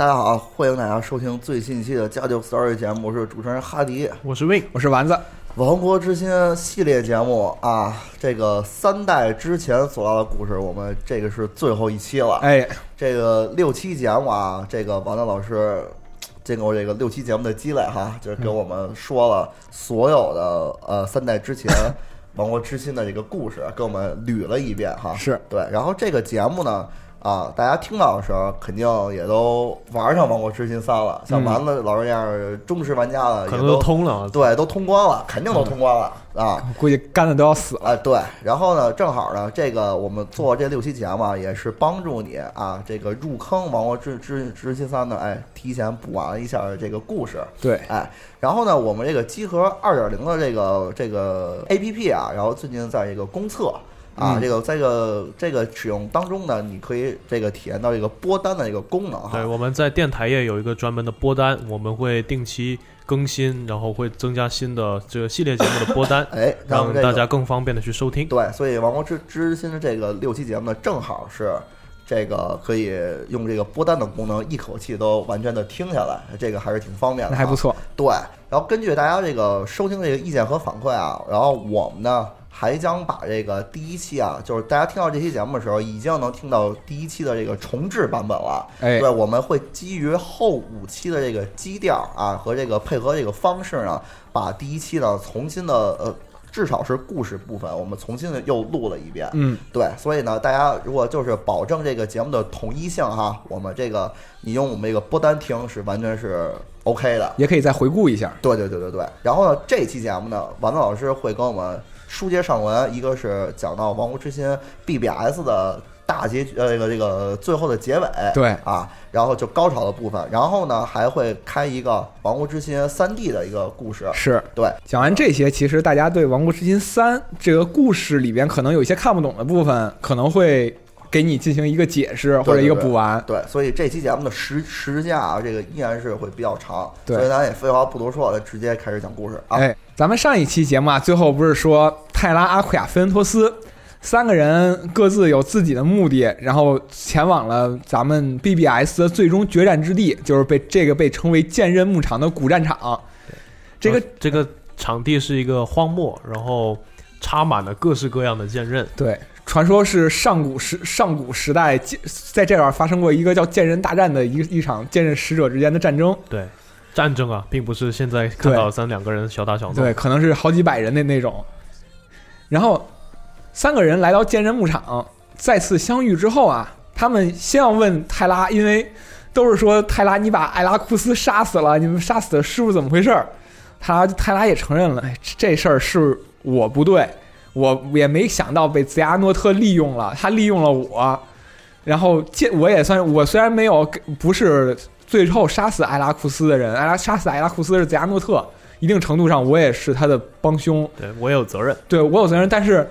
大家好，欢迎大家收听最新一期的《家就 Story》节目，我是主持人哈迪，我是 Win，我是丸子。王国之心系列节目啊，这个三代之前所聊的故事，我们这个是最后一期了。哎，这个六期节目啊，这个王子老师经过这个六期节目的积累哈，就是给我们说了所有的呃三代之前王国之心的这个故事，给我们捋了一遍哈。是对，然后这个节目呢。啊，大家听到的时候，肯定也都玩上《王国之心三》了。像丸子老师这样忠实玩家的，可能都通了。对，都通关了，肯定都通关了啊！估计干的都要死了。对，然后呢，正好呢，这个我们做这六期节目，也是帮助你啊，这个入坑《王国之之之心三》呢，哎，提前补完一下这个故事。对，哎，然后呢，我们这个集合二点零的这个这个 A P P 啊，然后最近在这个公测。啊，这个在这个这个使用当中呢，你可以这个体验到一个播单的一个功能哈。对，我们在电台也有一个专门的播单，我们会定期更新，然后会增加新的这个系列节目的播单，哎，让大家更方便的去收听。对，所以《王国之之心》的这个六期节目呢，正好是这个可以用这个播单的功能，一口气都完全的听下来，这个还是挺方便的，还不错。对，然后根据大家这个收听这个意见和反馈啊，然后我们呢。还将把这个第一期啊，就是大家听到这期节目的时候，已经能听到第一期的这个重置版本了。哎，对，我们会基于后五期的这个基调啊，和这个配合这个方式呢，把第一期呢重新的呃，至少是故事部分，我们重新的又录了一遍。嗯，对，所以呢，大家如果就是保证这个节目的统一性哈，我们这个你用我们这个播单听是完全是 OK 的，也可以再回顾一下。对对对对对。然后呢，这期节目呢，丸子老师会跟我们。书接上文，一个是讲到《王国之心》BBS 的大结局，呃，这个这个最后的结尾，对啊，然后就高潮的部分，然后呢还会开一个《王国之心》三 D 的一个故事，是对。讲完这些，其实大家对《王国之心三》这个故事里边可能有一些看不懂的部分，可能会。给你进行一个解释或者一个补完，对，所以这期节目的时时间啊，这个依然是会比较长，对，所以咱也废话不多说了，直接开始讲故事啊。哎，咱们上一期节目啊，最后不是说泰拉、阿库亚、菲恩托斯三个人各自有自己的目的，然后前往了咱们 BBS 的最终决战之地，就是被这个被称为剑刃牧场的古战场。这个这个场地是一个荒漠，然后插满了各式各样的剑刃。对。传说是上古时上古时代在这边发生过一个叫剑刃大战的一一场剑刃使者之间的战争。对，战争啊，并不是现在看到咱两个人小打小闹。对，可能是好几百人的那种。然后三个人来到剑刃牧场，再次相遇之后啊，他们先要问泰拉，因为都是说泰拉你把艾拉库斯杀死了，你们杀死的师傅怎么回事？泰拉泰拉也承认了，哎这事儿是我不对。我也没想到被泽亚诺特利用了，他利用了我，然后这我也算我虽然没有不是最后杀死艾拉库斯的人，艾拉杀死艾拉库斯是泽亚诺特，一定程度上我也是他的帮凶，对我也有责任，对我有责任，但是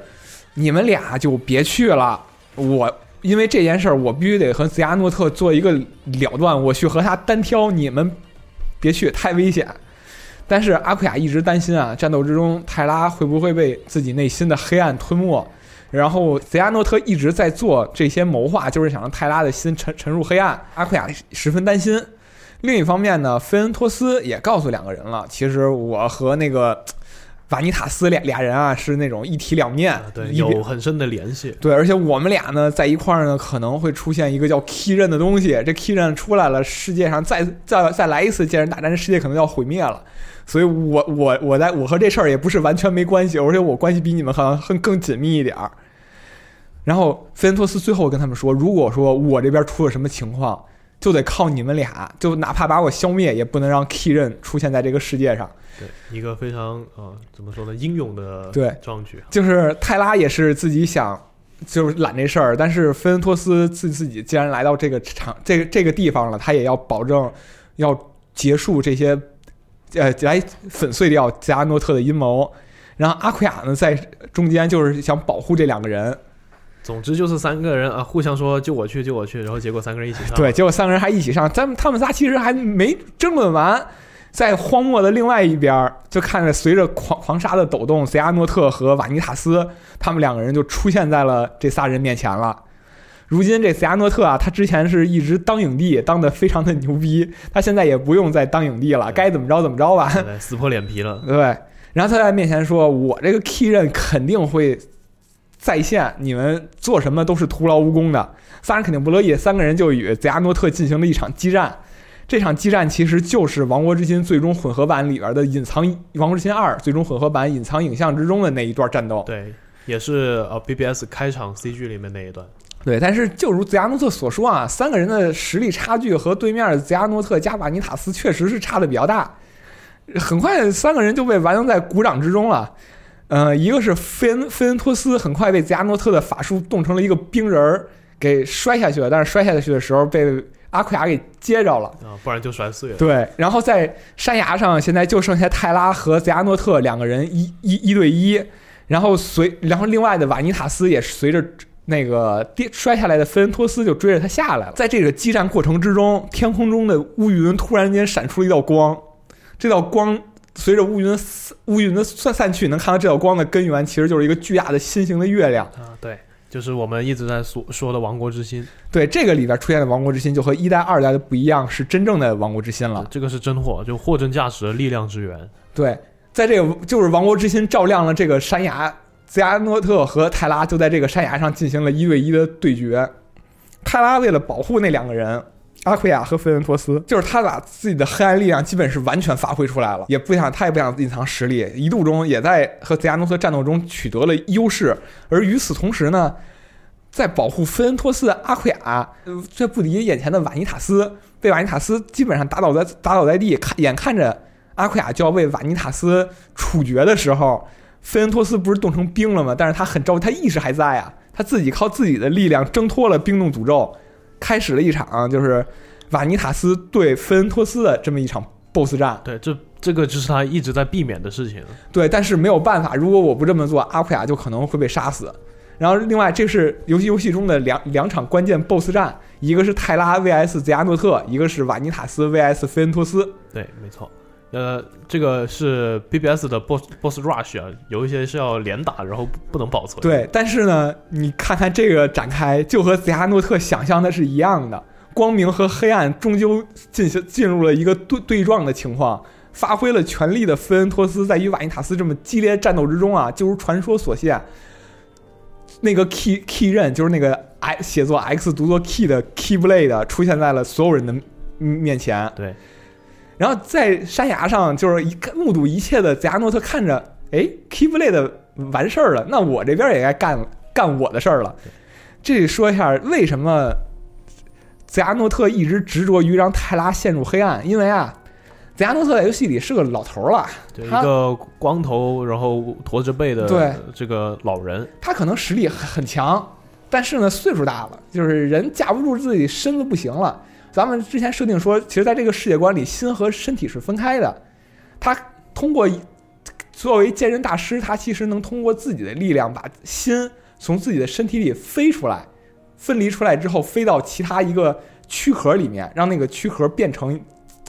你们俩就别去了，我因为这件事儿我必须得和泽亚诺特做一个了断，我去和他单挑，你们别去，太危险。但是阿库亚一直担心啊，战斗之中泰拉会不会被自己内心的黑暗吞没？然后泽亚诺特一直在做这些谋划，就是想让泰拉的心沉沉入黑暗。阿库亚十分担心。另一方面呢，菲恩托斯也告诉两个人了，其实我和那个瓦尼塔斯俩俩人啊是那种一体两面，啊对，有很深的联系。对，而且我们俩呢在一块儿呢，可能会出现一个叫 Key 刃的东西。这 Key 刃出来了，世界上再再再来一次剑人大战，这世界可能要毁灭了。所以我我我在我和这事儿也不是完全没关系，而且我关系比你们好像更更紧密一点儿。然后菲恩托斯最后跟他们说，如果说我这边出了什么情况，就得靠你们俩，就哪怕把我消灭，也不能让 Key 刃出现在这个世界上。对，一个非常呃怎么说呢，英勇的对壮举。就是泰拉也是自己想，就是揽这事儿，但是菲恩托斯自自己既然来到这个场这个这个地方了，他也要保证要结束这些，呃，来粉碎掉加阿诺特的阴谋。然后阿奎亚呢，在中间就是想保护这两个人，总之就是三个人啊，互相说就我去，就我去，然后结果三个人一起上。对，结果三个人还一起上，咱们他们仨其实还没争论完，在荒漠的另外一边儿，就看着随着狂狂沙的抖动，塞阿诺特和瓦尼塔斯他们两个人就出现在了这仨人面前了。如今这塞阿诺特啊，他之前是一直当影帝，当的非常的牛逼，他现在也不用再当影帝了，该怎么着怎么着吧。对，撕破脸皮了。对，然后他在面前说：“我这个 key 刃肯定会在线，你们做什么都是徒劳无功的。”仨人肯定不乐意，三个人就与泽亚诺特进行了一场激战。这场激战其实就是《王国之心》最终混合版里边的隐藏《王国之心二》最终混合版隐藏影像之中的那一段战斗。对，也是呃 BBS 开场 CG 里面那一段。对，但是就如泽亚诺特所说啊，三个人的实力差距和对面的贼阿诺特加瓦尼塔斯确实是差的比较大。很快，三个人就被玩弄在鼓掌之中了。呃，一个是菲恩菲恩托斯，很快被泽亚诺特的法术冻成了一个冰人儿，给摔下去了。但是摔下去的时候被阿奎亚给接着了。啊，不然就摔碎了。对，然后在山崖上，现在就剩下泰拉和泽亚诺特两个人一一一对一，然后随然后另外的瓦尼塔斯也是随着那个跌摔下来的菲恩托斯就追着他下来了。在这个激战过程之中，天空中的乌云突然间闪出了一道光，这道光随着乌云散乌云的散散去，能看到这道光的根源其实就是一个巨大的心形的月亮。啊，对，就是我们一直在所说的亡国之心。对，这个里边出现的王国之心就和一代、二代的不一样，是真正的王国之心了。这个是真货，就货真价实的力量之源。对，在这个就是王国之心照亮了这个山崖，泽亚诺特和泰拉就在这个山崖上进行了一对一的对决。泰拉为了保护那两个人，阿奎亚和菲恩托斯，就是他把自己的黑暗力量基本是完全发挥出来了，也不想他也不想隐藏实力，一度中也在和泽亚诺斯战斗中取得了优势。而与此同时呢，在保护菲恩托斯的阿奎亚，呃这不敌眼前的瓦尼塔斯，被瓦尼塔斯基本上打倒在打倒在地，看眼看着阿奎亚就要被瓦尼塔斯处决的时候，菲恩托斯不是冻成冰了吗？但是他很着急，他意识还在啊，他自己靠自己的力量挣脱了冰冻诅咒，开始了一场就是瓦尼塔斯对菲恩托斯的这么一场 BOSS 战。对，这这个就是他一直在避免的事情。对，但是没有办法，如果我不这么做，阿奎亚就可能会被杀死。然后，另外，这是游戏游戏中的两两场关键 BOSS 战，一个是泰拉 VS 泽亚诺特，一个是瓦尼塔斯 VS 菲恩托斯。对，没错。呃，这个是 BBS 的 boss boss rush 啊，有一些是要连打，然后不不能保存。对，但是呢，你看看这个展开，就和泽亚诺特想象的是一样的，光明和黑暗终究进行进入了一个对对撞的情况。发挥了全力的菲恩托斯，在与瓦尼塔斯这么激烈战斗之中啊，就如传说所现，那个 key key 刃就是那个 i 写作 x 读作 key 的 key blade 出现在了所有人的面前。对，然后在山崖上，就是一看目睹一切的泽亚诺特看着，哎，key blade 完事儿了，那我这边也该干干我的事儿了。这里说一下为什么泽亚诺特一直执着于让泰拉陷入黑暗，因为啊。泽亚诺特在游戏里是个老头儿了，对一个光头，然后驼着背的对这个老人，他可能实力很很强，但是呢岁数大了，就是人架不住自己身子不行了。咱们之前设定说，其实在这个世界观里，心和身体是分开的。他通过作为健身大师，他其实能通过自己的力量把心从自己的身体里飞出来，分离出来之后飞到其他一个躯壳里面，让那个躯壳变成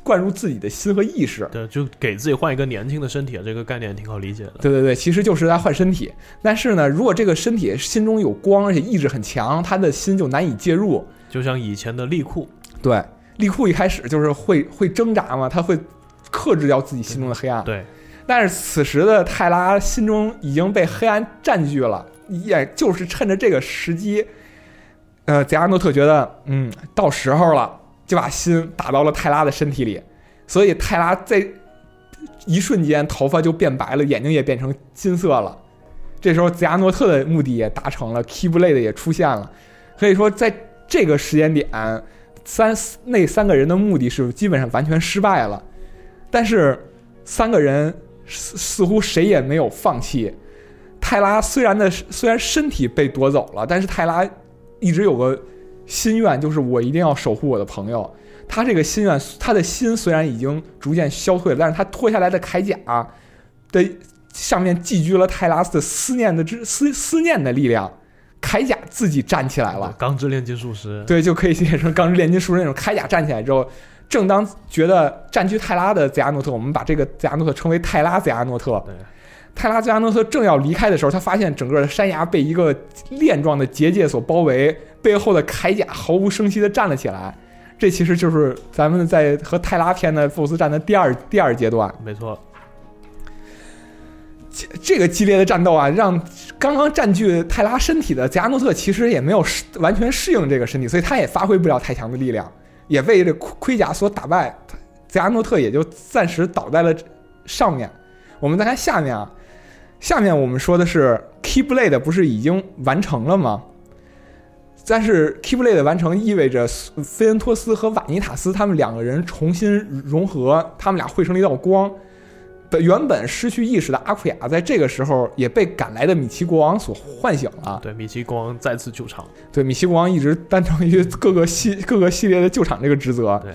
灌入自己的心和意识。对，就给自己换一个年轻的身体啊，这个概念挺好理解的。对对对，其实就是在换身体。但是呢，如果这个身体心中有光，而且意志很强，他的心就难以介入。就像以前的利库，对，利库一开始就是会会挣扎嘛，他会克制掉自己心中的黑暗。对，但是此时的泰拉心中已经被黑暗占据了，也就是趁着这个时机，呃，泽亚诺特觉得，嗯，到时候了，就把心打到了泰拉的身体里，所以泰拉在一瞬间头发就变白了，眼睛也变成金色了。这时候泽亚诺特的目的也达成了，Keyblade 也出现了，可以说在这个时间点，三那三个人的目的是基本上完全失败了，但是三个人似似乎谁也没有放弃。泰拉虽然的虽然身体被夺走了，但是泰拉一直有个心愿，就是我一定要守护我的朋友。他这个心愿，他的心虽然已经逐渐消退了，但是他脱下来的铠甲的上面寄居了泰拉斯的思念的之思思念的力量，铠甲自己站起来了。钢之炼金术师，对，就可以写成钢之炼金术师那种铠甲站起来之后，正当觉得占据泰拉的泽亚诺特，我们把这个泽亚诺特称为泰拉泽亚诺特。对，泰拉泽亚诺特正要离开的时候，他发现整个的山崖被一个链状的结界所包围，背后的铠甲毫无声息地站了起来。这其实就是咱们在和泰拉篇的 BOSS 战的第二第二阶段。没错，这这个激烈的战斗啊，让刚刚占据泰拉身体的泽亚诺特其实也没有适完全适应这个身体，所以他也发挥不了太强的力量，也被这盔甲所打败。泽亚诺特也就暂时倒在了上面。我们再看下面啊，下面我们说的是 Keyblade 不是已经完成了吗？但是 Keyblade 的完成意味着菲恩托斯和瓦尼塔斯他们两个人重新融合，他们俩汇成了一道光。本原本失去意识的阿库亚，在这个时候也被赶来的米奇国王所唤醒了。对，米奇国王再次救场。对，米奇国王一直担当于各个系各个系列的救场这个职责。对，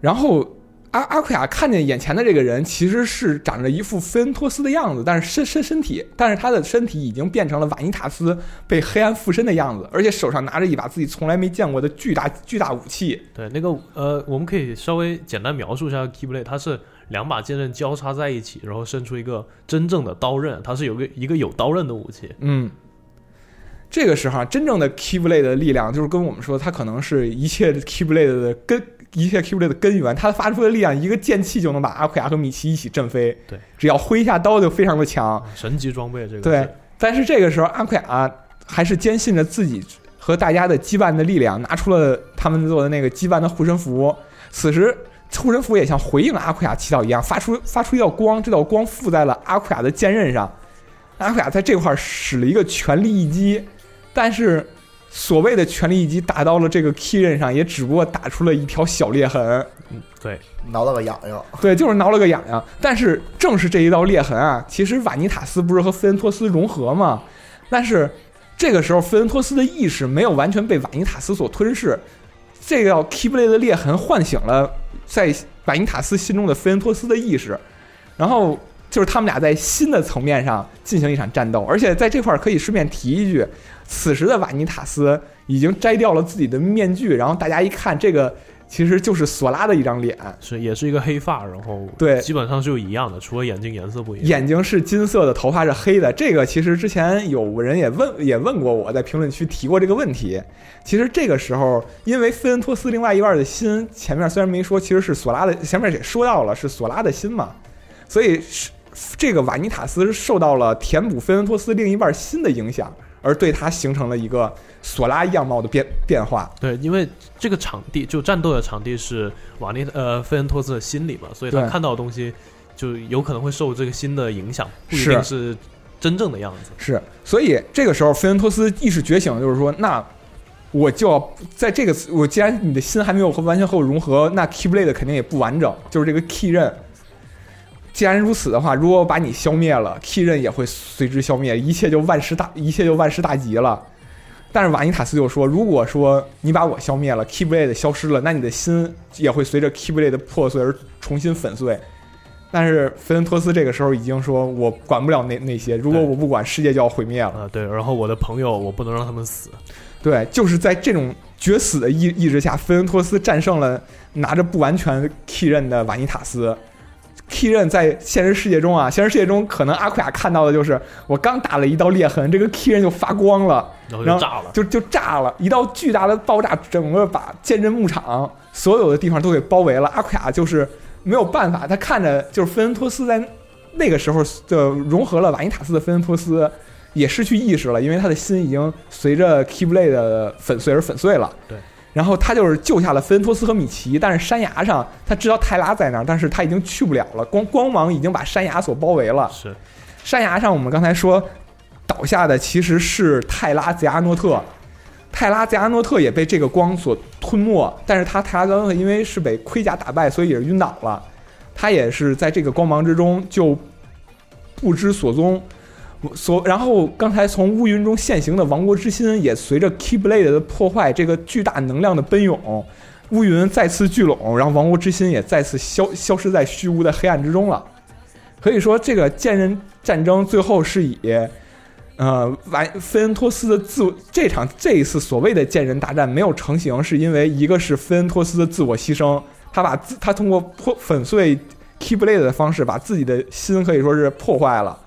然后阿阿库亚看见眼前的这个人，其实是长着一副菲恩托斯的样子，但是身身身体，但是他的身体已经变成了瓦尼塔斯被黑暗附身的样子，而且手上拿着一把自己从来没见过的巨大巨大武器。对，那个呃，我们可以稍微简单描述一下 Keyblade，它是两把剑刃交叉在一起，然后伸出一个真正的刀刃，它是有个一个有刀刃的武器。嗯，这个时候啊真正的 Keyblade 的力量，就是跟我们说，它可能是一切 Keyblade 的根，一切 Keyblade 的根源。它发出的力量，一个剑气就能把阿奎亚和米奇一起震飞。对，只要挥一下刀就非常的强。神级装备这个对，但是这个时候阿奎亚还是坚信着自己和大家的羁绊的力量，拿出了他们做的那个羁绊的护身符。此时，护身符也像回应阿库亚祈祷一样，发出发出一道光，这道光附在了阿库亚的剑刃上。阿库亚在这块使了一个全力一击，但是所谓的全力一击打到了这个 key 刃上，也只不过打出了一条小裂痕。嗯对，挠了个痒痒。对，就是挠了个痒痒。但是正是这一道裂痕啊，其实瓦尼塔斯不是和菲恩托斯融合吗？但是这个时候，菲恩托斯的意识没有完全被瓦尼塔斯所吞噬，这个 Keepley 的裂痕唤醒了在瓦尼塔斯心中的菲恩托斯的意识，然后就是他们俩在新的层面上进行一场战斗。而且在这块儿可以顺便提一句，此时的瓦尼塔斯已经摘掉了自己的面具，然后大家一看，这个其实就是索拉的一张脸。是也是一个黑发，然后对基本上就一样的，除了眼睛颜色不一样。眼睛是金色的，头发是黑的。这个其实之前有人也问也问过我，在评论区提过这个问题。其实这个时候，因为菲恩托斯另外一半的心，前面虽然没说，其实是索拉的，前面也说到了是索拉的心嘛，所以是这个瓦尼塔斯受到了填补菲恩托斯另一半心的影响，而对他形成了一个索拉样貌的变变化。对，因为这个场地就战斗的场地是瓦尼呃费恩托斯的心里嘛，所以他看到的东西就有可能会受这个心的影响，不一是定是真正的样子。是，所以这个时候菲恩托斯意识觉醒，就是说，那我就要在这个，我既然你的心还没有和完全和我融合，那 Keyblade 肯定也不完整，就是这个 Key 刃。既然如此的话，如果我把你消灭了，Key 刃也会随之消灭，一切就万事大，一切就万事大吉了。但是瓦尼塔斯就说，如果说你把我消灭了，Keyblade 消失了，那你的心也会随着 Keyblade 的破碎而重新粉碎。但是菲恩托斯这个时候已经说，我管不了那那些，如果我不管，世界就要毁灭了。啊、对，然后我的朋友我不能让他们死，对，就是在这种绝死的意意志下，菲恩托斯战胜了拿着不完全 key 刃的瓦尼塔斯。Key 刃在现实世界中啊，现实世界中可能阿库亚看到的就是我刚打了一道裂痕，这个 key 刃就发光了，然后炸了。就就炸了，一道巨大的爆炸，整个把剑刃牧场所有的地方都给包围了。阿库亚就是没有办法，他看着就是菲恩托斯在那个时候就融合了瓦尼塔斯的菲恩托斯也失去意识了，因为他的心已经随着 Keyblade 的粉碎而粉碎了。对。然后他就是救下了菲恩托斯和米奇，但是山崖上他知道泰拉在那儿，但是他已经去不了了，光光芒已经把山崖所包围了。是山崖上我们刚才说倒下的其实是泰拉泽阿诺特，泰拉泽阿诺特也被这个光所吞没，但是他泰拉泽亚诺特因为是被盔甲打败，所以也是晕倒了，他也是在这个光芒之中就不知所踪。所然后刚才从乌云中现形的王国之心，也随着 Keyblade 的破坏，这个巨大能量的奔涌，乌云再次聚拢，然后王国之心也再次消消失在虚无的黑暗之中了。可以说，这个剑刃战争最后是以，呃，完菲恩托斯的自这场这一次所谓的剑人大战没有成型，是因为一个是菲恩托斯的自我牺牲，他把自他通过破粉碎 Keyblade 的方式，把自己的心可以说是破坏了。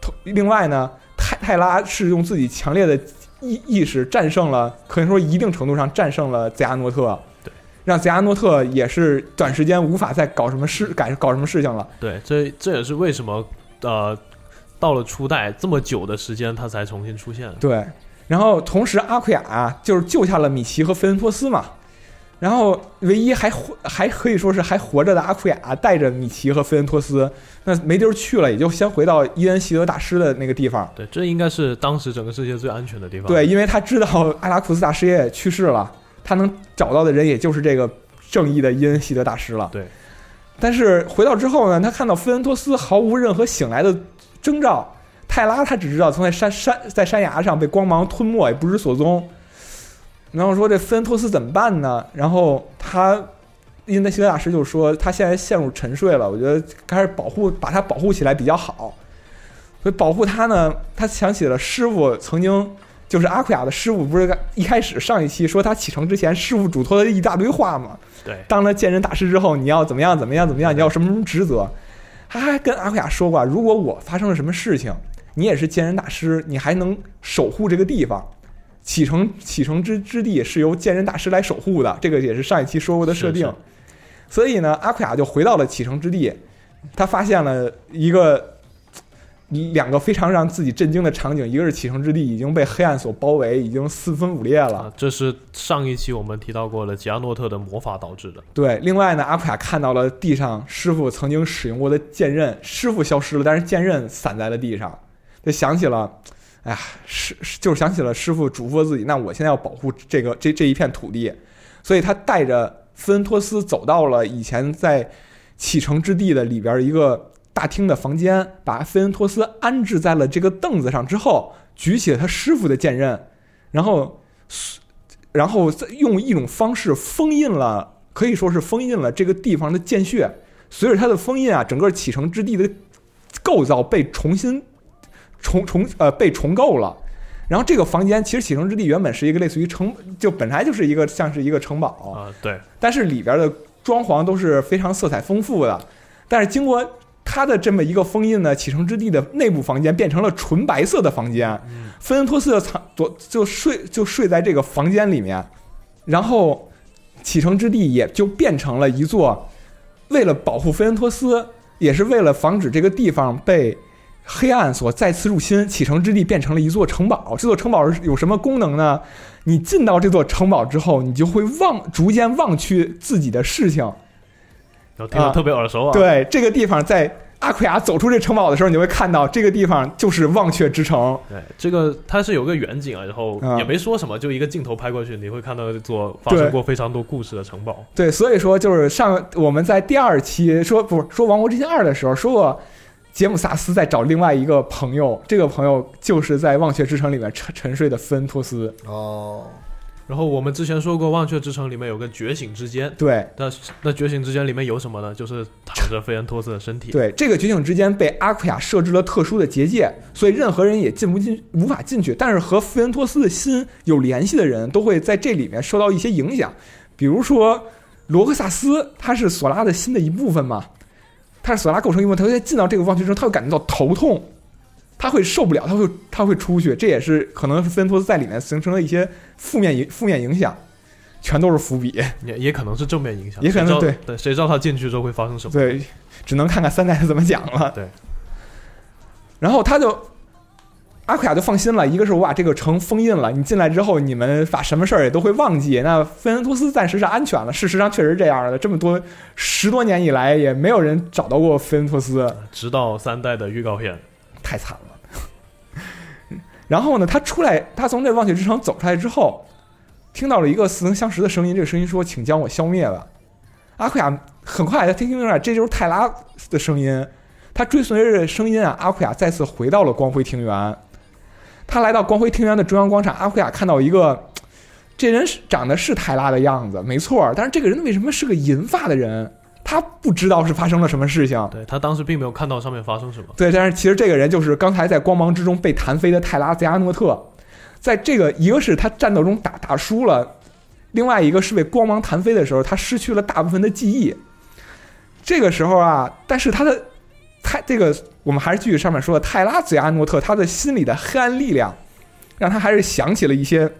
同另外呢，泰泰拉是用自己强烈的意意识战胜了，可以说一定程度上战胜了泽亚诺特，对，让泽亚诺特也是短时间无法再搞什么事改搞什么事情了。对，这这也是为什么呃，到了初代这么久的时间，他才重新出现。对，然后同时阿奎亚、啊、就是救下了米奇和菲恩托斯嘛，然后唯一还活还可以说是还活着的阿库亚带着米奇和菲恩托斯，那没地儿去了，也就先回到伊恩希德大师的那个地方。对，这应该是当时整个世界最安全的地方。对，因为他知道阿拉库斯大师也去世了，他能找到的人也就是这个正义的伊恩希德大师了。对，但是回到之后呢，他看到菲恩托斯毫无任何醒来的征兆，泰拉他只知道从在山山在山崖上被光芒吞没，也不知所踪。然后说这菲恩托斯怎么办呢？然后他因为希德大师就说他现在陷入沉睡了，我觉得开始保护把他保护起来比较好。所以保护他呢，他想起了师傅曾经就是阿库亚的师傅，不是一开始上一期说他启程之前师傅嘱托了一大堆话吗？对，当了剑人大师之后，你要怎么样怎么样怎么样，你要什么什么职责？他还跟阿库亚说过，如果我发生了什么事情，你也是剑人大师，你还能守护这个地方。启程启程之之地是由剑刃大师来守护的，这个也是上一期说过的设定。是是所以呢，阿库亚就回到了启程之地，他发现了一个两个非常让自己震惊的场景，一个是启程之地已经被黑暗所包围，已经四分五裂了。啊，这是上一期我们提到过的吉亚诺特的魔法导致的。对，另外呢，阿库亚看到了地上师傅曾经使用过的剑刃，师傅消失了，但是剑刃散在了地上，就想起了，哎呀，师就是想起了师傅嘱咐自己，那我现在要保护这个这这一片土地，所以他带着芬恩托斯走到了以前在启程之地的里边一个大厅的房间，把菲恩托斯安置在了这个凳子上之后，举起了他师傅的剑刃，然后，然后再用一种方式封印了，可以说是封印了这个地方的剑穴。随着他的封印啊，整个启程之地的构造被重新重重呃被重构了。然后这个房间其实启程之地原本是一个类似于城，就本来就是一个像是一个城堡，啊，对，但是里边的装潢都是非常色彩丰富的。但是经过它的这么一个封印呢，启程之地的内部房间变成了纯白色的房间。菲恩托斯的藏躲就睡就睡在这个房间里面，然后启程之地也就变成了一座为了保护菲恩托斯，也是为了防止这个地方被黑暗所再次入侵，启程之地变成了一座城堡。这座城堡是有什么功能呢？你进到这座城堡之后，你就会忘逐渐忘去自己的事情。然后听着特别耳熟啊。，对，这个地方在阿奎亚走出这城堡的时候，你就会看到这个地方就是忘却之城。对，这个它是有个远景啊，然后啊也没说什么，就一个镜头拍过去，你会看到这座发生过非常多故事的城堡。对，所以说就是上我们在第二期说不是说《王国之心二》的时候说过，杰姆萨斯在找另外一个朋友，这个朋友就是在忘却之城里面沉沉睡的芬托斯。哦，然后我们之前说过，《忘却之城》里面有个觉醒之间，对那那觉醒之间里面有什么呢？就是躺着费恩托斯的身体。对，这个觉醒之间被阿奎亚设置了特殊的结界，所以任何人也进不进，无法进去。但是和菲恩托斯的心有联系的人都会在这里面受到一些影响，比如说罗克萨斯，他是索拉的心的一部分嘛，他是索拉构成一部分，他在进到这个望区之后，他会感觉到头痛，他会受不了，他会他会出去，这也是可能是菲恩托斯在里面形成了一些负面影负面影响。全都是伏笔。也也可能是正面影响，也可能对对，谁知道他进去之后会发生什么？对，只能看看三代是怎么讲了。对，然后他就阿库亚就放心了，一个是我把这个城封印了，你进来之后，你们把什么事儿也都会忘记。那菲恩托斯暂时是安全了，事实上确实这样的。这么多十多年以来，也没有人找到过菲恩托斯，直到三代的预告片，太惨了。然后呢，他出来，他从这忘却之城走出来之后，听到了一个似曾相识的声音，这个声音说：“请将我消灭吧。”阿库亚很快他听清楚了，这就是泰拉的声音。他追随着声音啊，阿库亚再次回到了光辉庭园。他来到光辉庭园的中央广场，阿奎亚看到一个，这人是长得是泰拉的样子，没错。但是这个人为什么是个银发的人？他不知道是发生了什么事情。对他当时并没有看到上面发生什么。对，但是其实这个人就是刚才在光芒之中被弹飞的泰拉泽亚诺特，在这个一个是他战斗中打打输了，另外一个是被光芒弹飞的时候，他失去了大部分的记忆。这个时候啊，但是他的泰这个我们还是继续上面说的泰拉泽亚诺特，他的心里的黑暗力量，让他还是想起了一些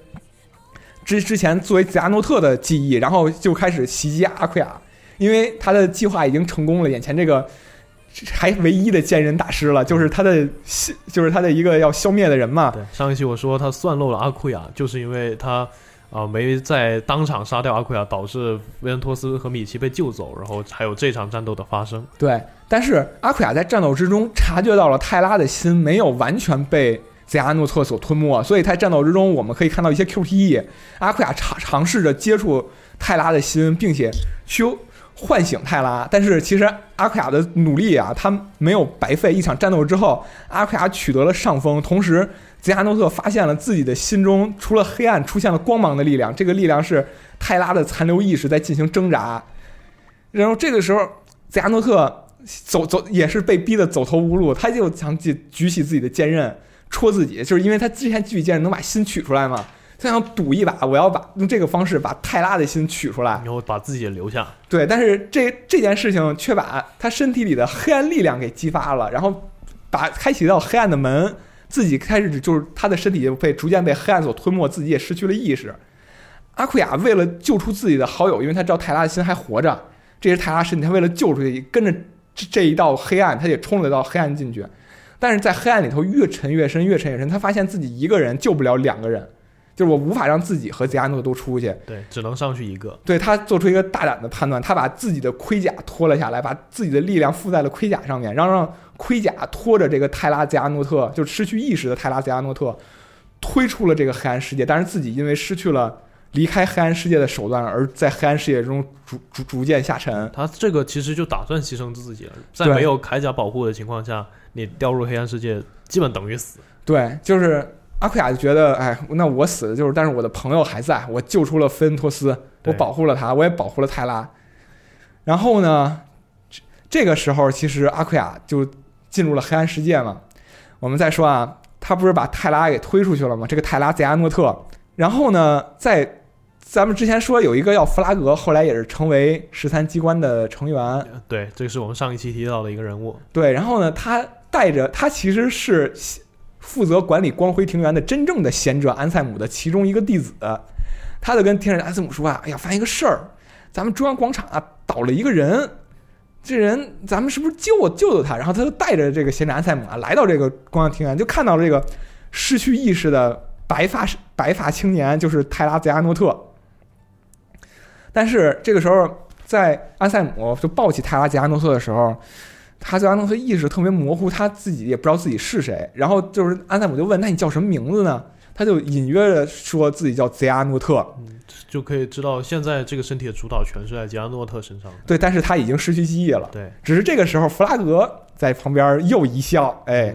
之之前作为泽亚诺特的记忆，然后就开始袭击阿奎亚，因为他的计划已经成功了，眼前这个。还唯一的奸人大师了，就是他的，就是他的一个要消灭的人嘛。对，上一期我说他算漏了阿库亚，就是因为他啊、没在当场杀掉阿库亚，导致维恩托斯和米奇被救走，然后还有这场战斗的发生。对，但是阿奎亚在战斗之中察觉到了泰拉的心没有完全被泽亚诺特所吞没，所以在战斗之中我们可以看到一些 QTE，阿奎亚尝尝试着接触泰拉的心，并且去唤醒泰拉，但是其实阿奎亚的努力啊，他没有白费。一场战斗之后，阿奎亚取得了上风，同时泽亚诺特发现了自己的心中除了黑暗，出现了光芒的力量。这个力量是泰拉的残留意识在进行挣扎。然后这个时候，泽亚诺特走走也是被逼得走投无路，他就想举举起自己的剑刃戳自己，就是因为他之前举起剑刃能把心取出来嘛。他想赌一把，我要把用这个方式把泰拉的心取出来。然后把自己留下，对，但是这这件事情却把他身体里的黑暗力量给激发了，然后把开启到黑暗的门，自己开始就是他的身体就被逐渐被黑暗所吞没，自己也失去了意识。阿库亚为了救出自己的好友，因为他知道泰拉的心还活着，这是泰拉身体，他为了救出去，跟着这这一道黑暗，他也冲了一道黑暗进去。但是在黑暗里头越沉越深，越沉越深，他发现自己一个人救不了两个人，就是我无法让自己和泽亚诺都出去。对，只能上去一个。对他做出一个大胆的判断，他把自己的盔甲脱了下来，把自己的力量附在了盔甲上面，然后让盔甲拖着这个泰拉泽亚诺特，就失去意识的泰拉泽亚诺特，推出了这个黑暗世界。但是自己因为失去了离开黑暗世界的手段，而在黑暗世界中逐逐逐渐下沉。他这个其实就打算牺牲自己了，在没有铠甲保护的情况下，你掉入黑暗世界，基本等于死。对，就是阿奎亚就觉得，哎，那我死的就是，但是我的朋友还在，我救出了菲恩托斯，我保护了他，我也保护了泰拉。然后呢，这这个时候其实阿奎亚就进入了黑暗世界嘛。我们再说啊，他不是把泰拉给推出去了吗？这个泰拉泽亚诺特，然后呢，在咱们之前说有一个叫弗拉格，后来也是成为十三机关的成员，对，这个是我们上一期提到的一个人物。对，然后呢，他带着他其实是负责管理光辉庭园的真正的贤者安塞姆的其中一个弟子，他就跟天使安塞姆说啊，哎呀，发现一个事儿，咱们中央广场啊倒了一个人，这人咱们是不是救救救他？然后他就带着这个贤者安塞姆啊来到这个光辉庭园，就看到了这个失去意识的白发白发青年，就是泰拉泽亚诺特。但是这个时候，在安塞姆就抱起泰拉泽亚诺特的时候，他泽阿诺特意识特别模糊，他自己也不知道自己是谁。然后就是安塞姆就问：“那你叫什么名字呢？”他就隐约的说自己叫泽阿诺特。就可以知道，现在这个身体的主导权是在吉亚诺特身上的。对，但是他已经失去记忆了。对，只是这个时候，弗拉格在旁边又一笑：“哎，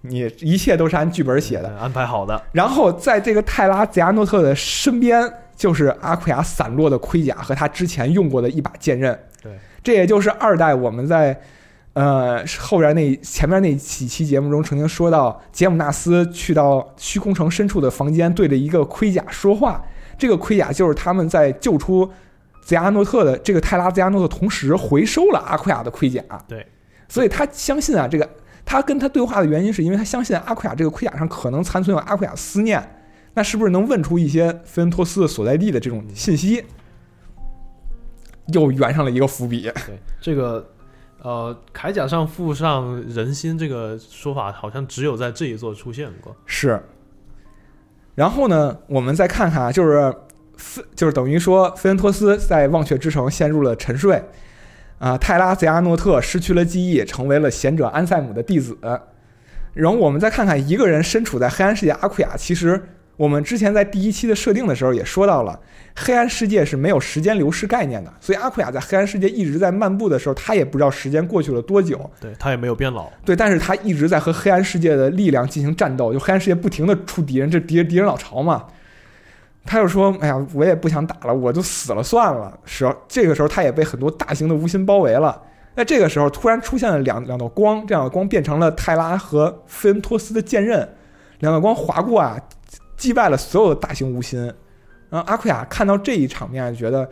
你一切都是按剧本写的。”安排好的。然后在这个泰拉泽阿诺特的身边，就是阿奎亚散落的盔甲和他之前用过的一把剑刃。对，这也就是二代我们在呃后边那前面那几期节目中曾经说到，杰姆纳斯去到虚空城深处的房间，对着一个盔甲说话。这个盔甲就是他们在救出泽亚诺特的这个泰拉泽亚诺特同时回收了阿奎亚的盔甲。对，所以他相信啊，这个他跟他对话的原因是因为他相信阿奎亚这个盔甲上可能残存有阿奎亚思念。那是不是能问出一些菲恩托斯的所在地的这种信息？又圆上了一个伏笔。对这个。呃，铠甲上附上人心这个说法，好像只有在这一座出现过。是。然后呢，我们再看看，就是，就是等于说，菲恩托斯在忘却之城陷入了沉睡。啊，泰拉泽亚诺特失去了记忆，成为了贤者安塞姆的弟子。然后我们再看看一个人身处在黑暗世界阿库亚，其实我们之前在第一期的设定的时候也说到了。黑暗世界是没有时间流逝概念的，所以阿库亚在黑暗世界一直在漫步的时候，他也不知道时间过去了多久。对他也没有变老。对，但是他一直在和黑暗世界的力量进行战斗，就黑暗世界不停的出敌人，这敌人敌人老巢嘛。他就说：“哎呀，我也不想打了，我就死了算了。”时候这个时候，他也被很多大型的无心包围了。那这个时候，突然出现了两两道光，这样的光变成了泰拉和菲恩托斯的剑刃，两道光划过啊，击败了所有的大型无心。然后阿库亚看到这一场面，觉得